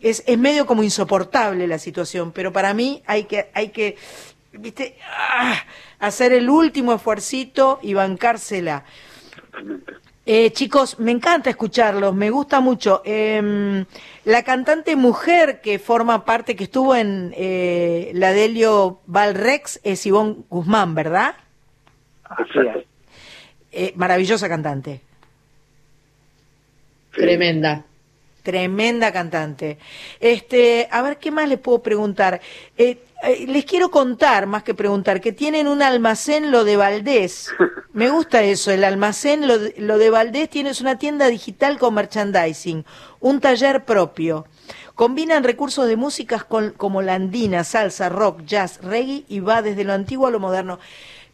es, es medio como insoportable la situación, pero para mí hay que, hay que, viste, Ah, hacer el último esfuercito y bancársela. Eh, chicos, me encanta escucharlos, me gusta mucho. Em, la cantante mujer que forma parte, que estuvo en eh, la Delio Valrex, es Ivonne Guzmán, ¿verdad? Así es. Eh, maravillosa cantante. Tremenda. Tremenda cantante. Este, a ver qué más les puedo preguntar. Eh, eh, les quiero contar, más que preguntar, que tienen un almacén lo de Valdés. Me gusta eso, el almacén lo de, lo de Valdés tienes una tienda digital con merchandising, un taller propio. Combinan recursos de músicas con, como la andina, salsa, rock, jazz, reggae y va desde lo antiguo a lo moderno.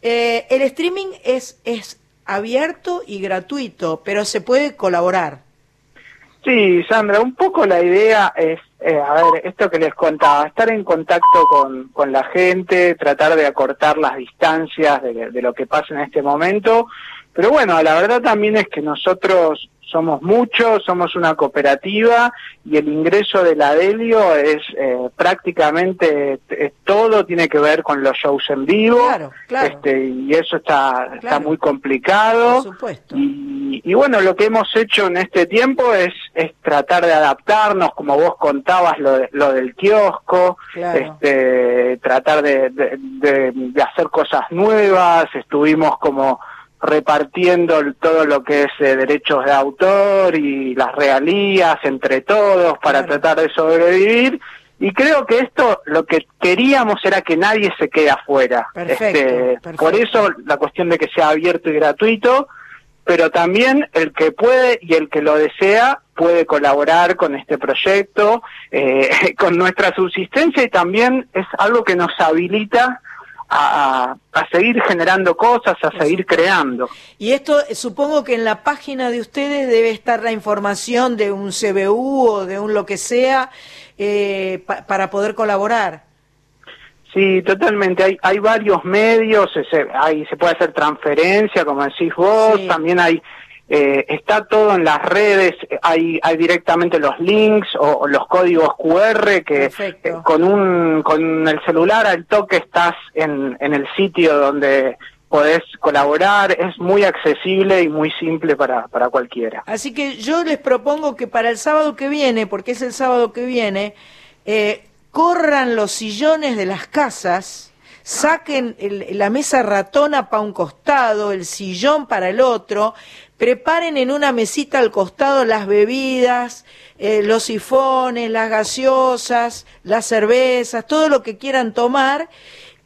Eh, el streaming es, es abierto y gratuito, pero se puede colaborar. Sí, Sandra, un poco la idea es, eh, a ver, esto que les contaba, estar en contacto con, con la gente, tratar de acortar las distancias de, de, lo que pasa en este momento, pero bueno, la verdad también es que nosotros somos muchos, somos una cooperativa y el ingreso de la Delio es eh, prácticamente es todo tiene que ver con los shows en vivo claro, claro. Este, y eso está, claro. está muy complicado Por supuesto. y, y, bueno lo que hemos hecho en este tiempo es, es tratar de adaptarnos como vos contabas lo, de, lo del kiosco este, tratar de, de, de, de hacer cosas nuevas estuvimos como repartiendo todo lo que es eh, derechos de autor y las regalías entre todos para claro. tratar de sobrevivir. Y creo que esto lo que queríamos era que nadie se quede afuera. Perfecto, este, perfecto. Por eso la cuestión de que sea abierto y gratuito, pero también el que puede y el que lo desea puede colaborar con este proyecto, eh, con nuestra subsistencia y también es algo que nos habilita a, a, seguir generando cosas, a seguir creando. Y esto supongo que en la página de ustedes debe estar la información de un CBU o de un lo que sea eh, pa, para poder colaborar. Sí, totalmente. Hay, hay varios medios, se, hay, se puede hacer transferencia, como decís vos, sí. también hay eh, está todo en las redes, hay, hay directamente los links o, o los códigos QR que eh, con un con el celular al toque estás en, en el sitio donde podés colaborar, es muy accesible y muy simple para, para cualquiera. Así que yo les propongo que para el sábado que viene, porque es el sábado que viene, eh, corran los sillones de las casas, saquen el, la mesa ratona para un costado, el sillón para el otro, preparen en una mesita al costado las bebidas, eh, los sifones, las gaseosas, las cervezas, todo lo que quieran tomar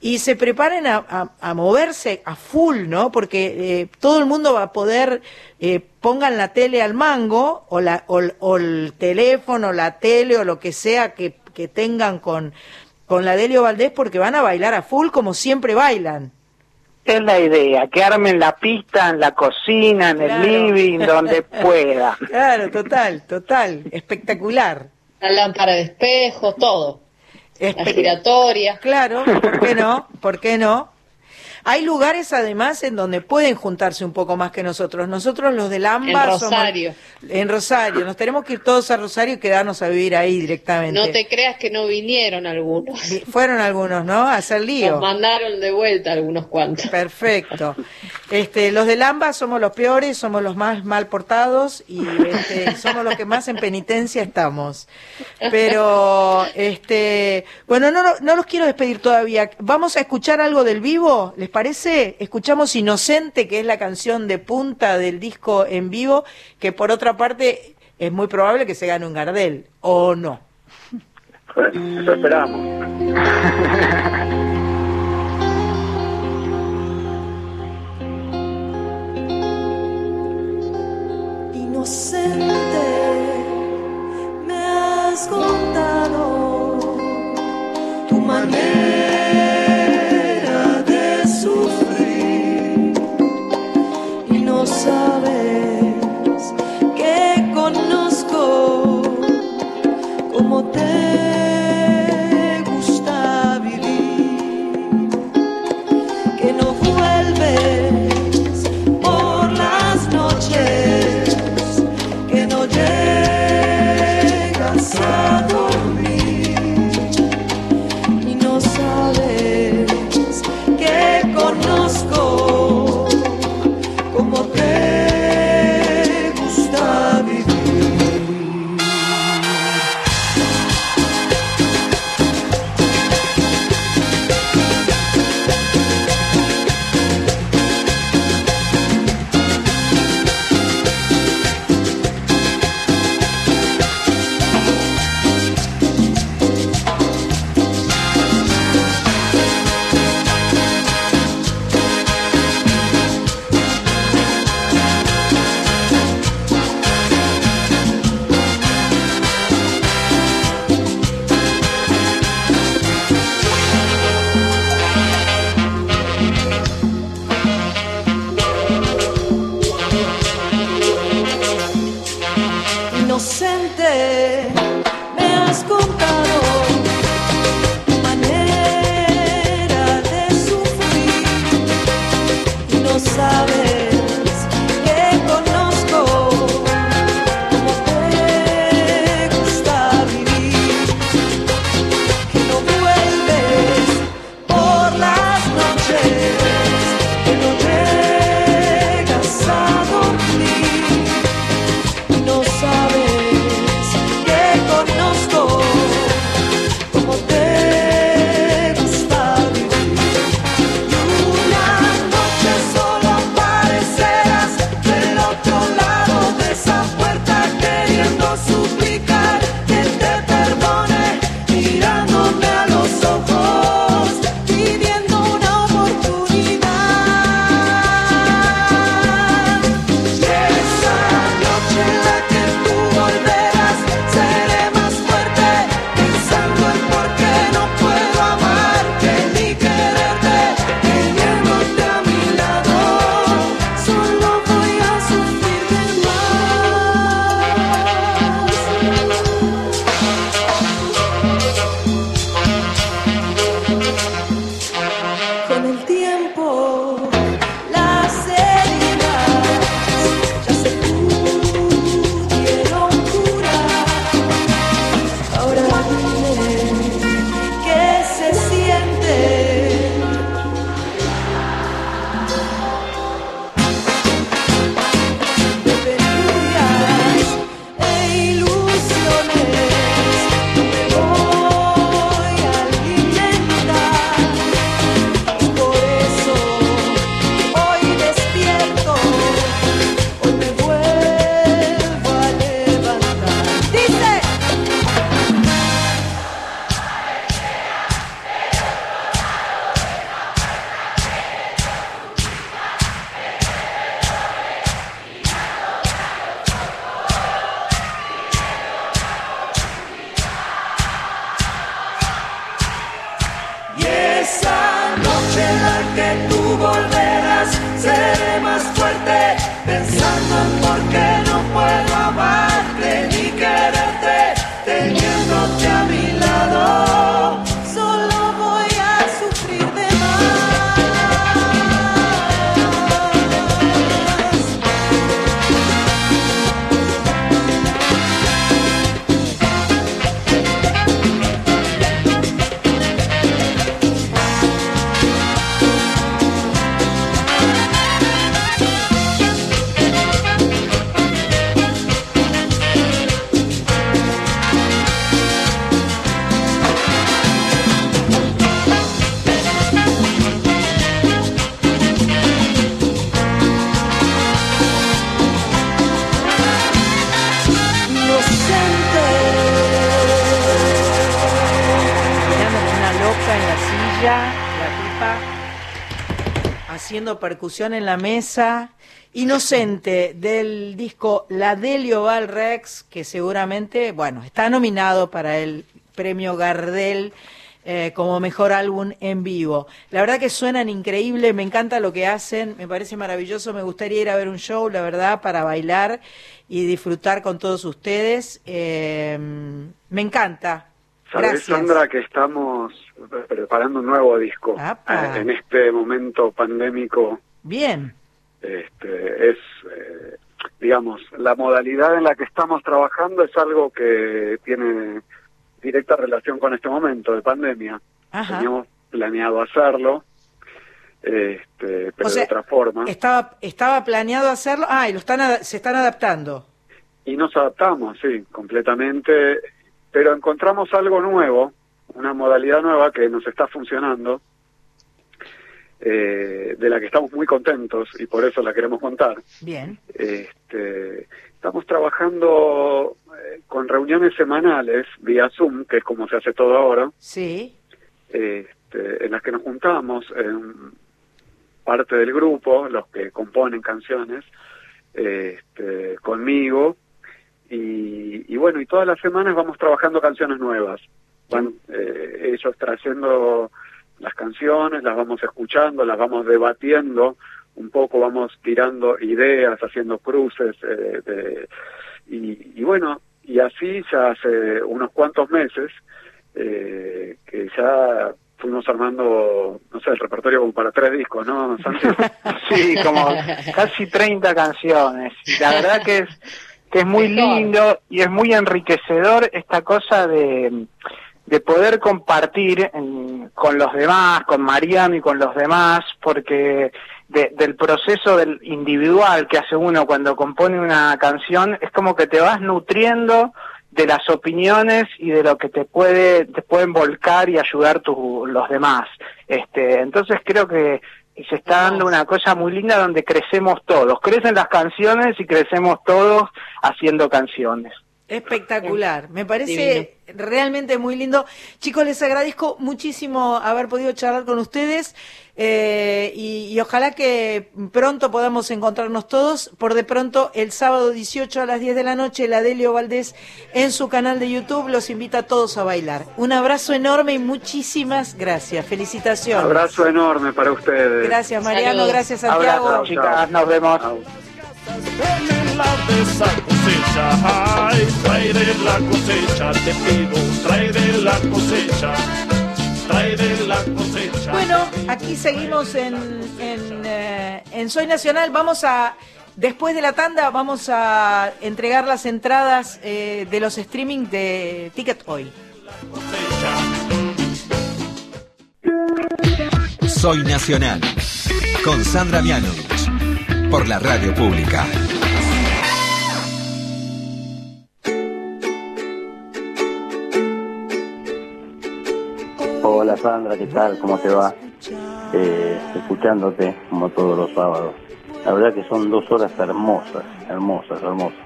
y se preparen a, a, a moverse a full, ¿no? Porque eh, todo el mundo va a poder, eh, pongan la tele al mango o, la, o, o el teléfono, la tele o lo que sea que, que tengan con, con la Delio Valdés porque van a bailar a full como siempre bailan es la idea, que armen la pista en la cocina, en claro. el living, donde pueda. Claro, total, total, espectacular. La lámpara de espejo, todo. Espe la giratoria. Claro, ¿por qué no? ¿Por qué no? Hay lugares además en donde pueden juntarse un poco más que nosotros. Nosotros los del AMBA en Rosario. Somos, en Rosario. Nos tenemos que ir todos a Rosario y quedarnos a vivir ahí directamente. No te creas que no vinieron algunos. Fueron algunos, ¿no? A hacer lío. Nos mandaron de vuelta algunos cuantos. Perfecto. Este, los del AMBA somos los peores, somos los más mal portados y este, somos los que más en penitencia estamos. Pero, este, bueno, no, no los quiero despedir todavía. Vamos a escuchar algo del vivo. ¿Les parece? Escuchamos Inocente, que es la canción de punta del disco en vivo, que por otra parte es muy probable que se gane un Gardel, ¿o no? Eso esperamos. Inocente, me has contado tu manera percusión en la mesa. Inocente del disco La Delio Val Rex, que seguramente, bueno, está nominado para el premio Gardel eh, como mejor álbum en vivo. La verdad que suenan increíble, me encanta lo que hacen, me parece maravilloso, me gustaría ir a ver un show, la verdad, para bailar y disfrutar con todos ustedes. Eh, me encanta. Sabes, Sandra, que estamos preparando un nuevo disco eh, en este momento pandémico. Bien. Este, es, eh, digamos, la modalidad en la que estamos trabajando es algo que tiene directa relación con este momento de pandemia. Teníamos planeado hacerlo, este, pero de otra forma. Estaba, estaba planeado hacerlo, ah, y lo están, se están adaptando. Y nos adaptamos, sí, completamente, pero encontramos algo nuevo, una modalidad nueva que nos está funcionando, eh, de la que estamos muy contentos y por eso la queremos contar. Bien. Este, estamos trabajando eh, con reuniones semanales vía Zoom, que es como se hace todo ahora. Sí. Este, en las que nos juntamos en parte del grupo, los que componen canciones, este, conmigo, y, bueno, y todas las semanas vamos trabajando canciones nuevas. Van eh, ellos trayendo las canciones, las vamos escuchando, las vamos debatiendo, un poco vamos tirando ideas, haciendo cruces, eh, y, bueno, y así ya hace unos cuantos meses eh, que ya fuimos armando, no sé, el repertorio como para tres discos, ¿no, sí, como casi 30 canciones. Y la verdad que es, que es muy lindo y es muy enriquecedor esta cosa de de poder compartir con los demás, con Mariano y con los demás, porque del proceso del individual que hace uno cuando compone una canción, es como que te vas nutriendo de las opiniones y de lo que te puede te pueden volcar y ayudar tu, los demás. Este, entonces creo que se está dando una cosa muy linda donde crecemos todos, crecen las canciones y crecemos todos haciendo canciones. Espectacular, me parece realmente muy lindo. Chicos, les agradezco muchísimo haber podido charlar con ustedes eh, y, ojalá que pronto podamos encontrarnos todos. Por de pronto, el sábado 18 a las 10 de la noche, la Delio Valdés en su canal de YouTube los invita a todos a bailar. Un abrazo enorme y muchísimas gracias. Felicitaciones. Un abrazo enorme para ustedes. Gracias, Mariano. Gracias, Santiago. chicas. Nos vemos. La de esa cosecha, ay, trae de la cosecha, te pido, trae de la cosecha, trae de la cosecha. Bueno, aquí seguimos en, en, eh, en Soy Nacional, vamos a... Después de la tanda vamos a entregar las entradas eh, de los streaming de Ticket Hoy. Soy Nacional con Sandra Mianovich por la radio pública. Hola Sandra, ¿qué tal? ¿Cómo te va? Eh, escuchándote como todos los sábados. La verdad que son dos horas hermosas, hermosas, hermosas.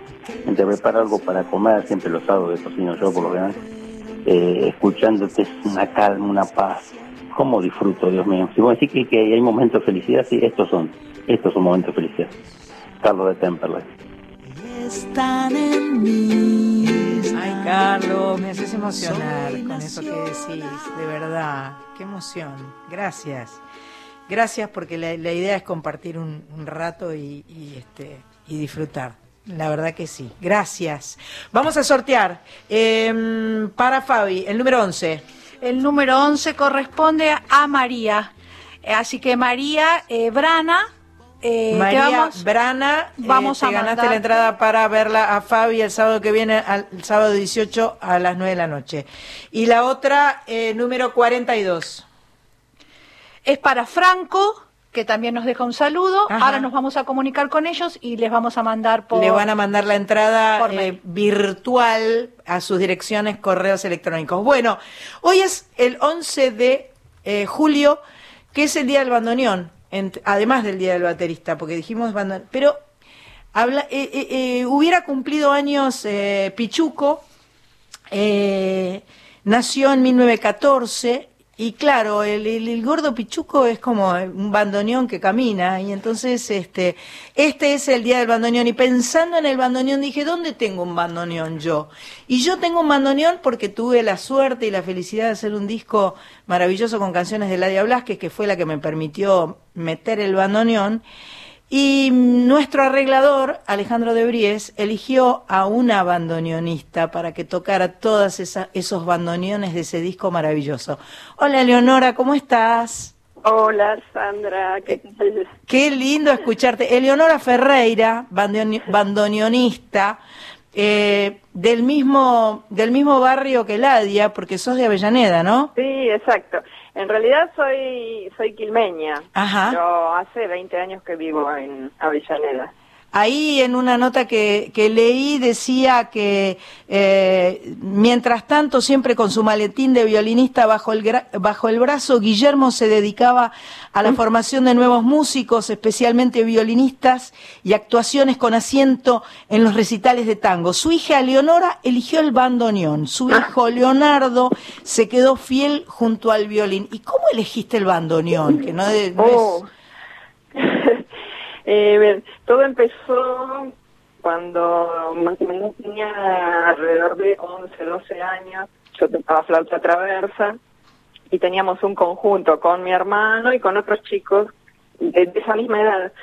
Mientras preparo algo para comer, siempre los sábados de cocino yo por lo general, eh, escuchándote es una calma, una paz. ¿Cómo disfruto, Dios mío? Si vos decís que, que hay momentos de felicidad, sí, estos son. Estos son momentos de felicidad. Carlos de Temperley. Están en mí. Ay, Carlos, me haces emocionar con eso que decís, de verdad. Qué emoción. Gracias. Gracias porque la, idea es compartir un, rato y, este, y disfrutar. La verdad que sí. Gracias. Vamos a sortear em, para Fabi el número 11. El número 11 corresponde a María. Así que María eh, Brana eh, María Brana, eh, vamos a ganaste la entrada para verla a Fabi el sábado que viene, el sábado 18 a las 9 de la noche. Y la otra, eh, número 42. Es para Franco, que también nos deja un saludo. Ahora nos vamos a comunicar con ellos y les vamos a mandar por... Le van a mandar la entrada eh, virtual a sus direcciones, correos electrónicos. Bueno, hoy es el 11 de julio, que es el Día del Bandoneón además del Día del Baterista, porque dijimos, pero habla, eh, eh, eh, hubiera cumplido años Pichuco, nació en 1914 Y claro, el, el, gordo pichuco es como un bandoneón que camina y entonces este este es el día del bandoneón y pensando en el bandoneón dije, ¿dónde tengo un bandoneón yo? Y yo tengo un bandoneón porque tuve la suerte y la felicidad de hacer un disco maravilloso con canciones de Ladia Blasquez, que fue la que me permitió meter el bandoneón. Y nuestro arreglador, Alejandro de Bries, eligió a una bandoneonista para que tocara todos esos bandoneones de ese disco maravilloso. Hola, Eleonora, ¿cómo estás? Hola, Sandra. ¿qué, Qué lindo escucharte. Eleonora Ferreira, bandoneonista, eh, del mismo del mismo barrio que Ladia, porque sos de Avellaneda, ¿no? Sí, exacto. En realidad soy soy quilmeña. Ajá. Yo hace 20 años que vivo en Avellaneda. Ahí en una nota que, que leí decía que eh, mientras tanto, siempre con su maletín de violinista bajo el, bajo el brazo, Guillermo se dedicaba a la formación de nuevos músicos, especialmente violinistas y actuaciones con asiento en los recitales de tango. Su hija Leonora eligió el bandoneón, su Ah. hijo Leonardo se quedó fiel junto al violín. ¿Y cómo elegiste el bandoneón? Que no, de- no es- Oh. Eh, todo empezó cuando más o menos tenía alrededor de 11, 12 años. Yo tocaba flauta traversa y teníamos un conjunto con mi hermano y con otros chicos de, de esa misma edad.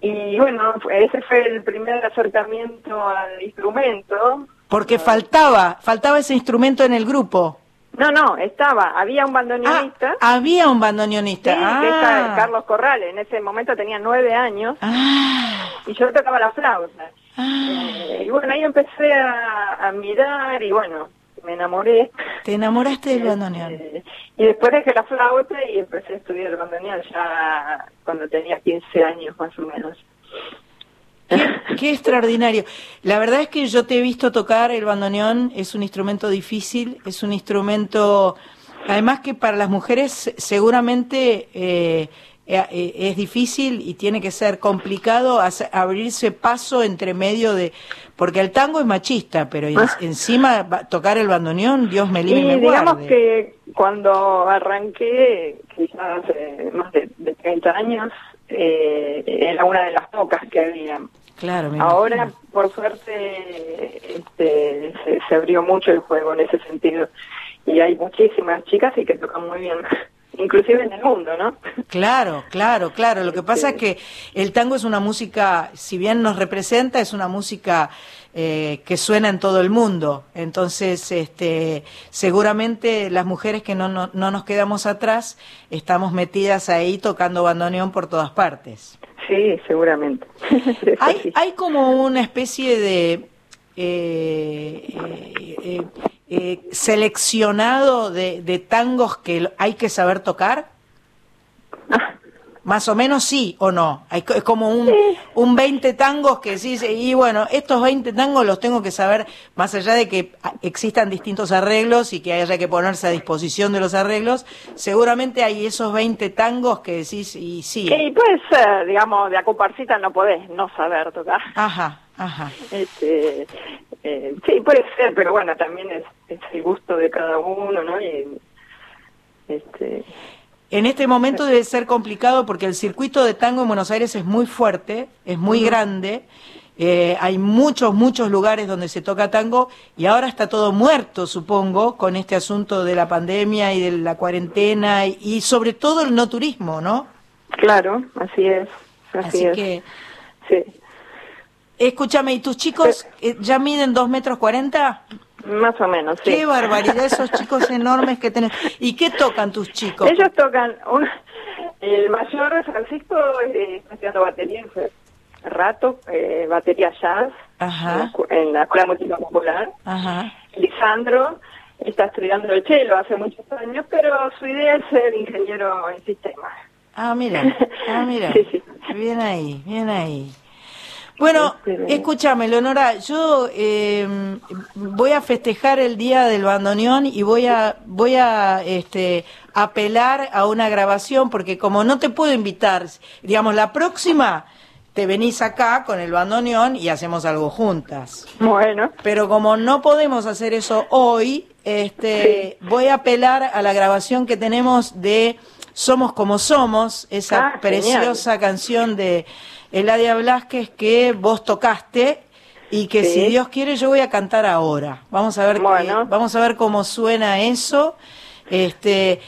Y bueno, ese fue el primer acercamiento al instrumento. Porque faltaba, faltaba ese instrumento en el grupo. No, no, estaba, había un bandoneonista. Había un bandoneonista. Sí, que Ah. está Carlos Corrales. En ese momento tenía nueve años y yo tocaba la flauta. Eh, y bueno, ahí empecé a, a mirar y bueno, me enamoré. Te enamoraste del bandoneón. Eh, y después dejé la flauta y empecé a estudiar el bandoneón ya cuando tenía 15 años más o menos. Qué, qué extraordinario. La verdad es que yo te he visto tocar el bandoneón, es un instrumento difícil, es un instrumento, además que para las mujeres seguramente eh, eh, eh, es difícil y tiene que ser complicado hacer- abrirse paso entre medio de, porque el tango es machista, pero en- encima tocar el bandoneón, Dios me libre y Y me digamos guarde. que cuando arranqué, quizás hace más de, de 30 años, eh, era una de las pocas que había. Claro, Ahora, imagino. por suerte, este, se, se abrió mucho el juego en ese sentido. Y hay muchísimas chicas y que tocan muy bien, inclusive en el mundo, ¿no? Claro, claro, claro. Lo que pasa es que el tango es una música, si bien nos representa, es una música eh, que suena en todo el mundo. Entonces, este, seguramente las mujeres que no, no, no nos quedamos atrás, estamos metidas ahí tocando bandoneón por todas partes. Sí, seguramente. Hay, hay como una especie de eh, eh, eh, eh, seleccionado de, de tangos que hay que saber tocar. Más o menos sí o no. Es como un, un 20 tangos que sí, y bueno, estos 20 tangos los tengo que saber, más allá de que ah, existan distintos arreglos y que haya que ponerse a disposición de los arreglos, seguramente hay esos 20 tangos que decís, y sí. Y puede ser, digamos, de a comparsita no podés no saber tocar. Ajá, ajá. Este, eh, sí, puede ser, pero bueno, también es, es el gusto de cada uno, ¿no? Y, este, En este momento debe ser complicado porque el circuito de tango en Buenos Aires es muy fuerte, es muy grande, eh, hay muchos, muchos lugares donde se toca tango y ahora está todo muerto, supongo, con este asunto de la pandemia y de la cuarentena y, y sobre todo el no turismo, ¿no? claro, así es. Así, Así es. que, Sí. escúchame, ¿y tus chicos eh, ya miden dos metros cuarenta? Más o menos, sí. Qué barbaridad, esos chicos enormes que tenés. ¿Y qué tocan tus chicos? Ellos tocan, un, el mayor Francisco eh, está estudiando batería hace rato, eh, batería jazz en, la, Ajá, escu- en la Escuela Música Popular. ajá. Lisandro está estudiando el cello hace muchos años, pero su idea es ser ingeniero en sistemas. Ah, mira, ah, mira. Sí, sí. Bien ahí, bien ahí. Bueno, Este, escúchame, Leonora, yo eh, voy a festejar el día del bandoneón y voy a voy a este apelar a una grabación porque como no te puedo invitar, digamos la próxima te venís acá con el bandoneón y hacemos algo juntas. Bueno. Pero como no podemos hacer eso hoy, este, voy a apelar a la grabación que tenemos de Somos como somos, esa Ah, preciosa canción de Eladia Blasquez que vos tocaste y que Sí. si Dios quiere yo voy a cantar ahora. Vamos a ver qué- vamos a ver cómo suena eso. Este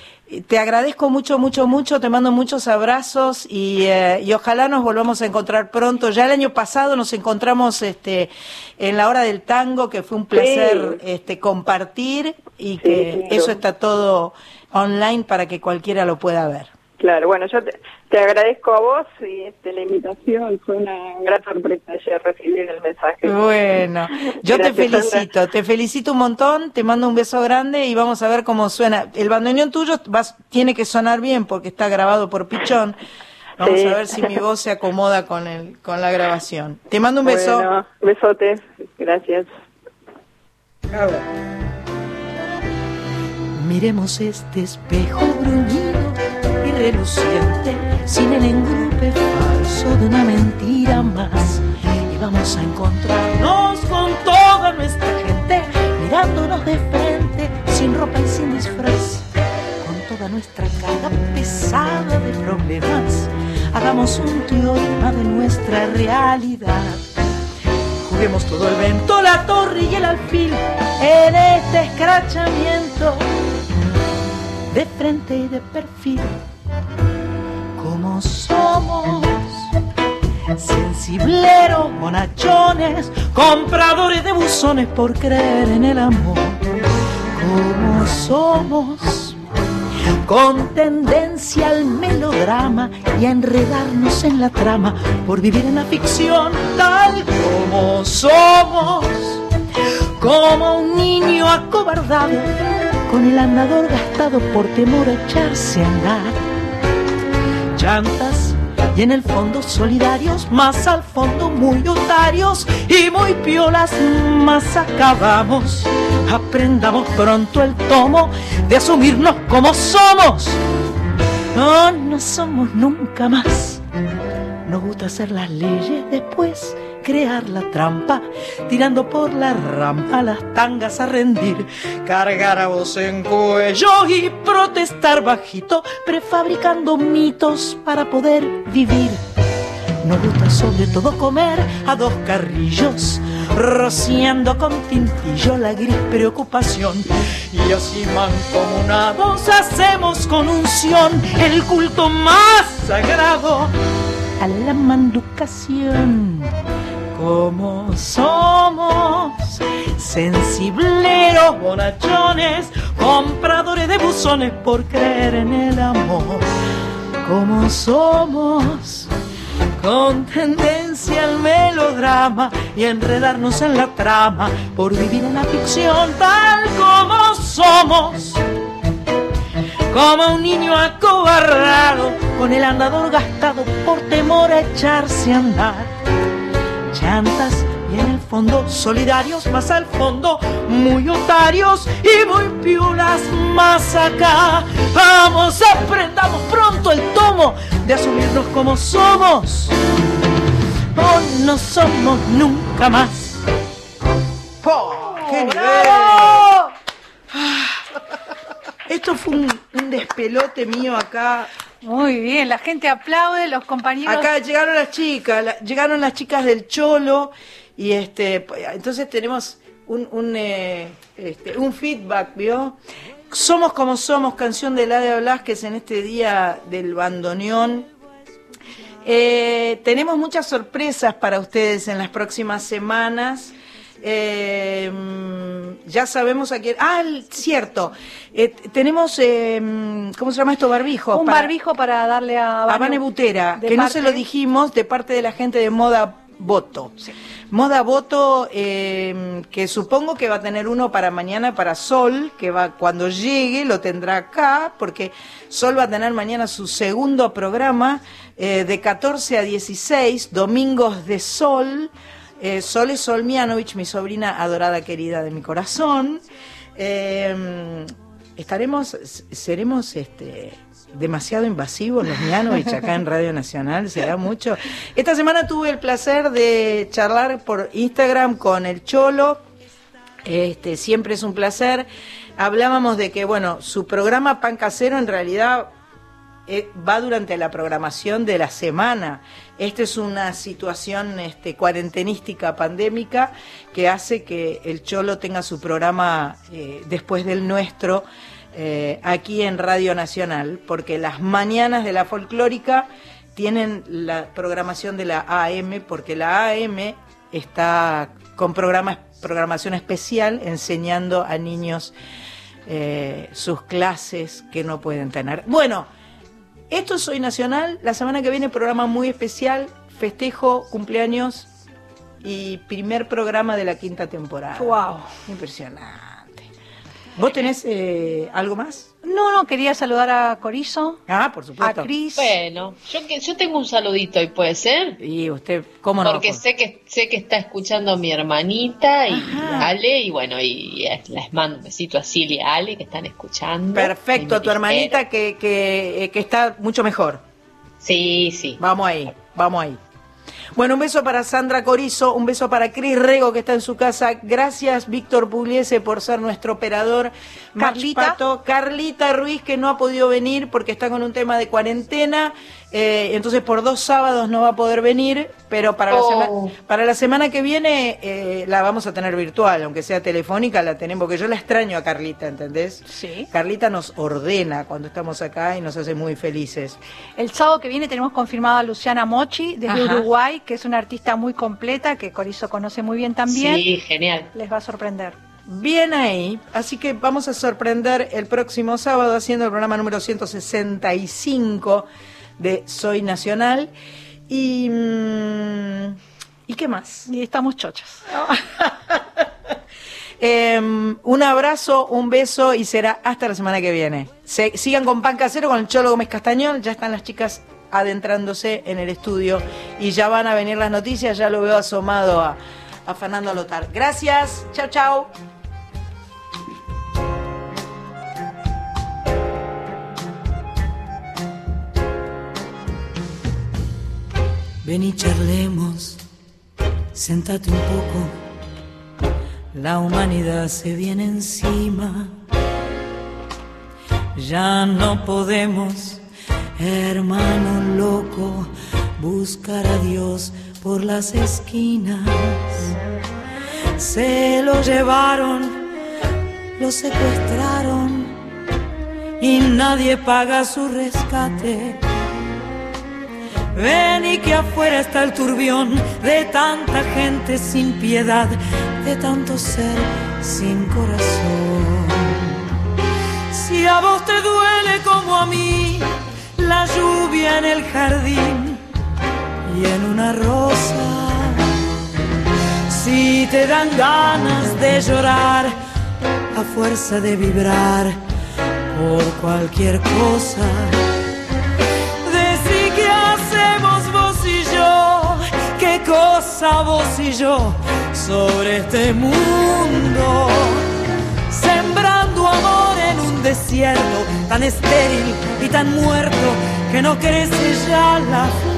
te agradezco mucho, mucho, mucho, te mando muchos abrazos y, eh, y ojalá nos volvamos a encontrar pronto. Ya el año pasado nos encontramos este, en la hora del tango, que fue un placer este, compartir y que eso está todo online para que cualquiera lo pueda ver. Claro, bueno, yo te, te agradezco a vos y este, la invitación. Fue una gran sorpresa ayer recibir el mensaje. Bueno, yo Gracias, te Sandra. felicito, te felicito un montón, te mando un beso grande y vamos a ver cómo suena. El bandoneón tuyo vas- tiene que sonar bien porque está grabado por Pichón. Vamos Sí. a ver si mi voz se acomoda con el con la grabación. Te mando un beso. Bueno, besote. Gracias. Ver. Miremos este espejo bruñido sin el engrupe falso de una mentira más. Y vamos a encontrarnos con toda nuestra gente, mirándonos de frente, sin ropa y sin disfraz. Con toda nuestra carga pesada de problemas, hagamos un teorema de nuestra realidad. Juguemos todo el vento, la torre y el alfil en este escrachamiento de frente y de perfil. Como somos sensibleros, bonachones, compradores de buzones por creer en el amor. Como somos con tendencia al melodrama y a enredarnos en la trama por vivir en la ficción tal como somos, como un niño acobardado con el andador gastado por temor a echarse a andar. Y en el fondo solidarios, más al fondo muy otarios y muy piolas, más acabamos. Aprendamos pronto el tomo de asumirnos como somos. No, no somos nunca más. Nos gusta hacer las leyes, después crear la trampa, tirando por la rampa las tangas a rendir, cargar a voz en cuello y protestar bajito, prefabricando mitos para poder vivir. Nos gusta sobre todo comer a dos carrillos, rociando con tintillo la gris preocupación. Y así mancomunados hacemos con unción el culto más sagrado a la manducación. Como somos sensibleros, bonachones, compradores de buzones por creer en el amor. Como somos con tendencia al melodrama y enredarnos en la trama por vivir en la ficción tal como somos. Como un niño acobardado con el andador gastado por temor a echarse a andar. Llantas y en el fondo solidarios, más al fondo muy otarios y muy piulas más acá. Vamos, aprendamos pronto el tomo de asumirnos como somos. O no somos nunca más. ¡Qué nivel! Esto fue un, un despelote mío acá. Muy bien, la gente aplaude, los compañeros. Acá llegaron las chicas, la- llegaron las chicas del Cholo y este, entonces tenemos un, un, eh, este, un feedback, ¿vio? Somos como somos, canción de Ladia Blasquez en este día del bandoneón. Eh, tenemos muchas sorpresas para ustedes en las próximas semanas. Eh, ya sabemos a quién. Ah, cierto. Eh, tenemos, eh, ¿cómo se llama esto? Barbijo. un barbijo para darle a a Vane Butera, que no se lo dijimos de parte de la gente de Moda Voto. Moda Voto, eh, que supongo que va a tener uno para mañana para Sol, que va cuando llegue lo tendrá acá, porque Sol va a tener mañana su segundo programa eh, de 14 a 16, Domingos de Sol. Eh, Sol es Sol Mianovich, mi sobrina adorada, querida de mi corazón. Eh, estaremos, seremos este demasiado invasivos los Mianovich acá en Radio Nacional, será mucho. Esta semana tuve el placer de charlar por Instagram con el Cholo. Este, siempre es un placer. Hablábamos de que, bueno, su programa Pan Casero en realidad eh, va durante la programación de la semana. Esta es una situación este, cuarentenística pandémica que hace que el Cholo tenga su programa eh, después del nuestro eh, aquí en Radio Nacional, porque las mañanas de la folclórica tienen la programación de la AM, porque la AM está con programa, programación especial enseñando a niños sus clases que no pueden tener. Bueno, esto es Soy Nacional, la semana que viene programa muy especial, festejo, cumpleaños y primer programa de la quinta temporada. ¡Wow! Impresionante. ¿Vos tenés eh, algo más? No, no, quería saludar a Corizo. Ah, por supuesto. A Cris. Bueno, yo, que, yo tengo un saludito y puede ser. Y usted, ¿cómo no? Porque sé que sé que está escuchando a mi hermanita y Ale, y bueno, y, les mando un besito a Silvia y a Ale que están escuchando. Perfecto, a tu hermanita que, que, que está mucho mejor. Sí, sí. Vamos ahí, vamos ahí. Bueno, un beso para Sandra Corizo, un beso para Cris Rego que está en su casa. Gracias, Víctor Pugliese, por ser nuestro operador. Carlita. Carlita Ruiz, que no ha podido venir porque está con un tema de cuarentena. Eh, entonces por dos sábados no va a poder venir, pero para, la, Oh. para la semana que viene eh, la vamos a tener virtual, aunque sea telefónica, la tenemos, porque yo la extraño a Carlita, ¿entendés? Sí. Carlita nos ordena cuando estamos acá y nos hace muy felices. El sábado que viene tenemos confirmada a Luciana Mochi desde Ajá. Uruguay, que es una artista muy completa, que Corizo conoce muy bien también. Sí, genial. Les va a sorprender. Bien ahí, así que vamos a sorprender el próximo sábado haciendo el programa número 165 de Soy Nacional. Y, mm, ¿y qué más? Y estamos chochos. Em, un abrazo, un beso y será hasta la semana que viene. Se- sigan con Pan Casero, con el Cholo Gómez Castañón. Ya están las chicas adentrándose en el estudio y ya van a venir las noticias. Ya lo veo asomado a, a Fernando Lotar. Gracias, chao, chao. Ven y charlemos, sentate un poco, la humanidad se viene encima. Ya no podemos, hermano loco, buscar a Dios por las esquinas. Se lo llevaron, lo secuestraron y nadie paga su rescate. Ven y que afuera está el turbión de tanta gente sin piedad, de tanto ser sin corazón. Si a vos te duele como a mí la lluvia en el jardín y en una rosa, si te dan ganas de llorar a fuerza de vibrar por cualquier cosa, cosa vos y yo sobre este mundo sembrando amor en un desierto tan estéril y tan muerto que no crece ya la.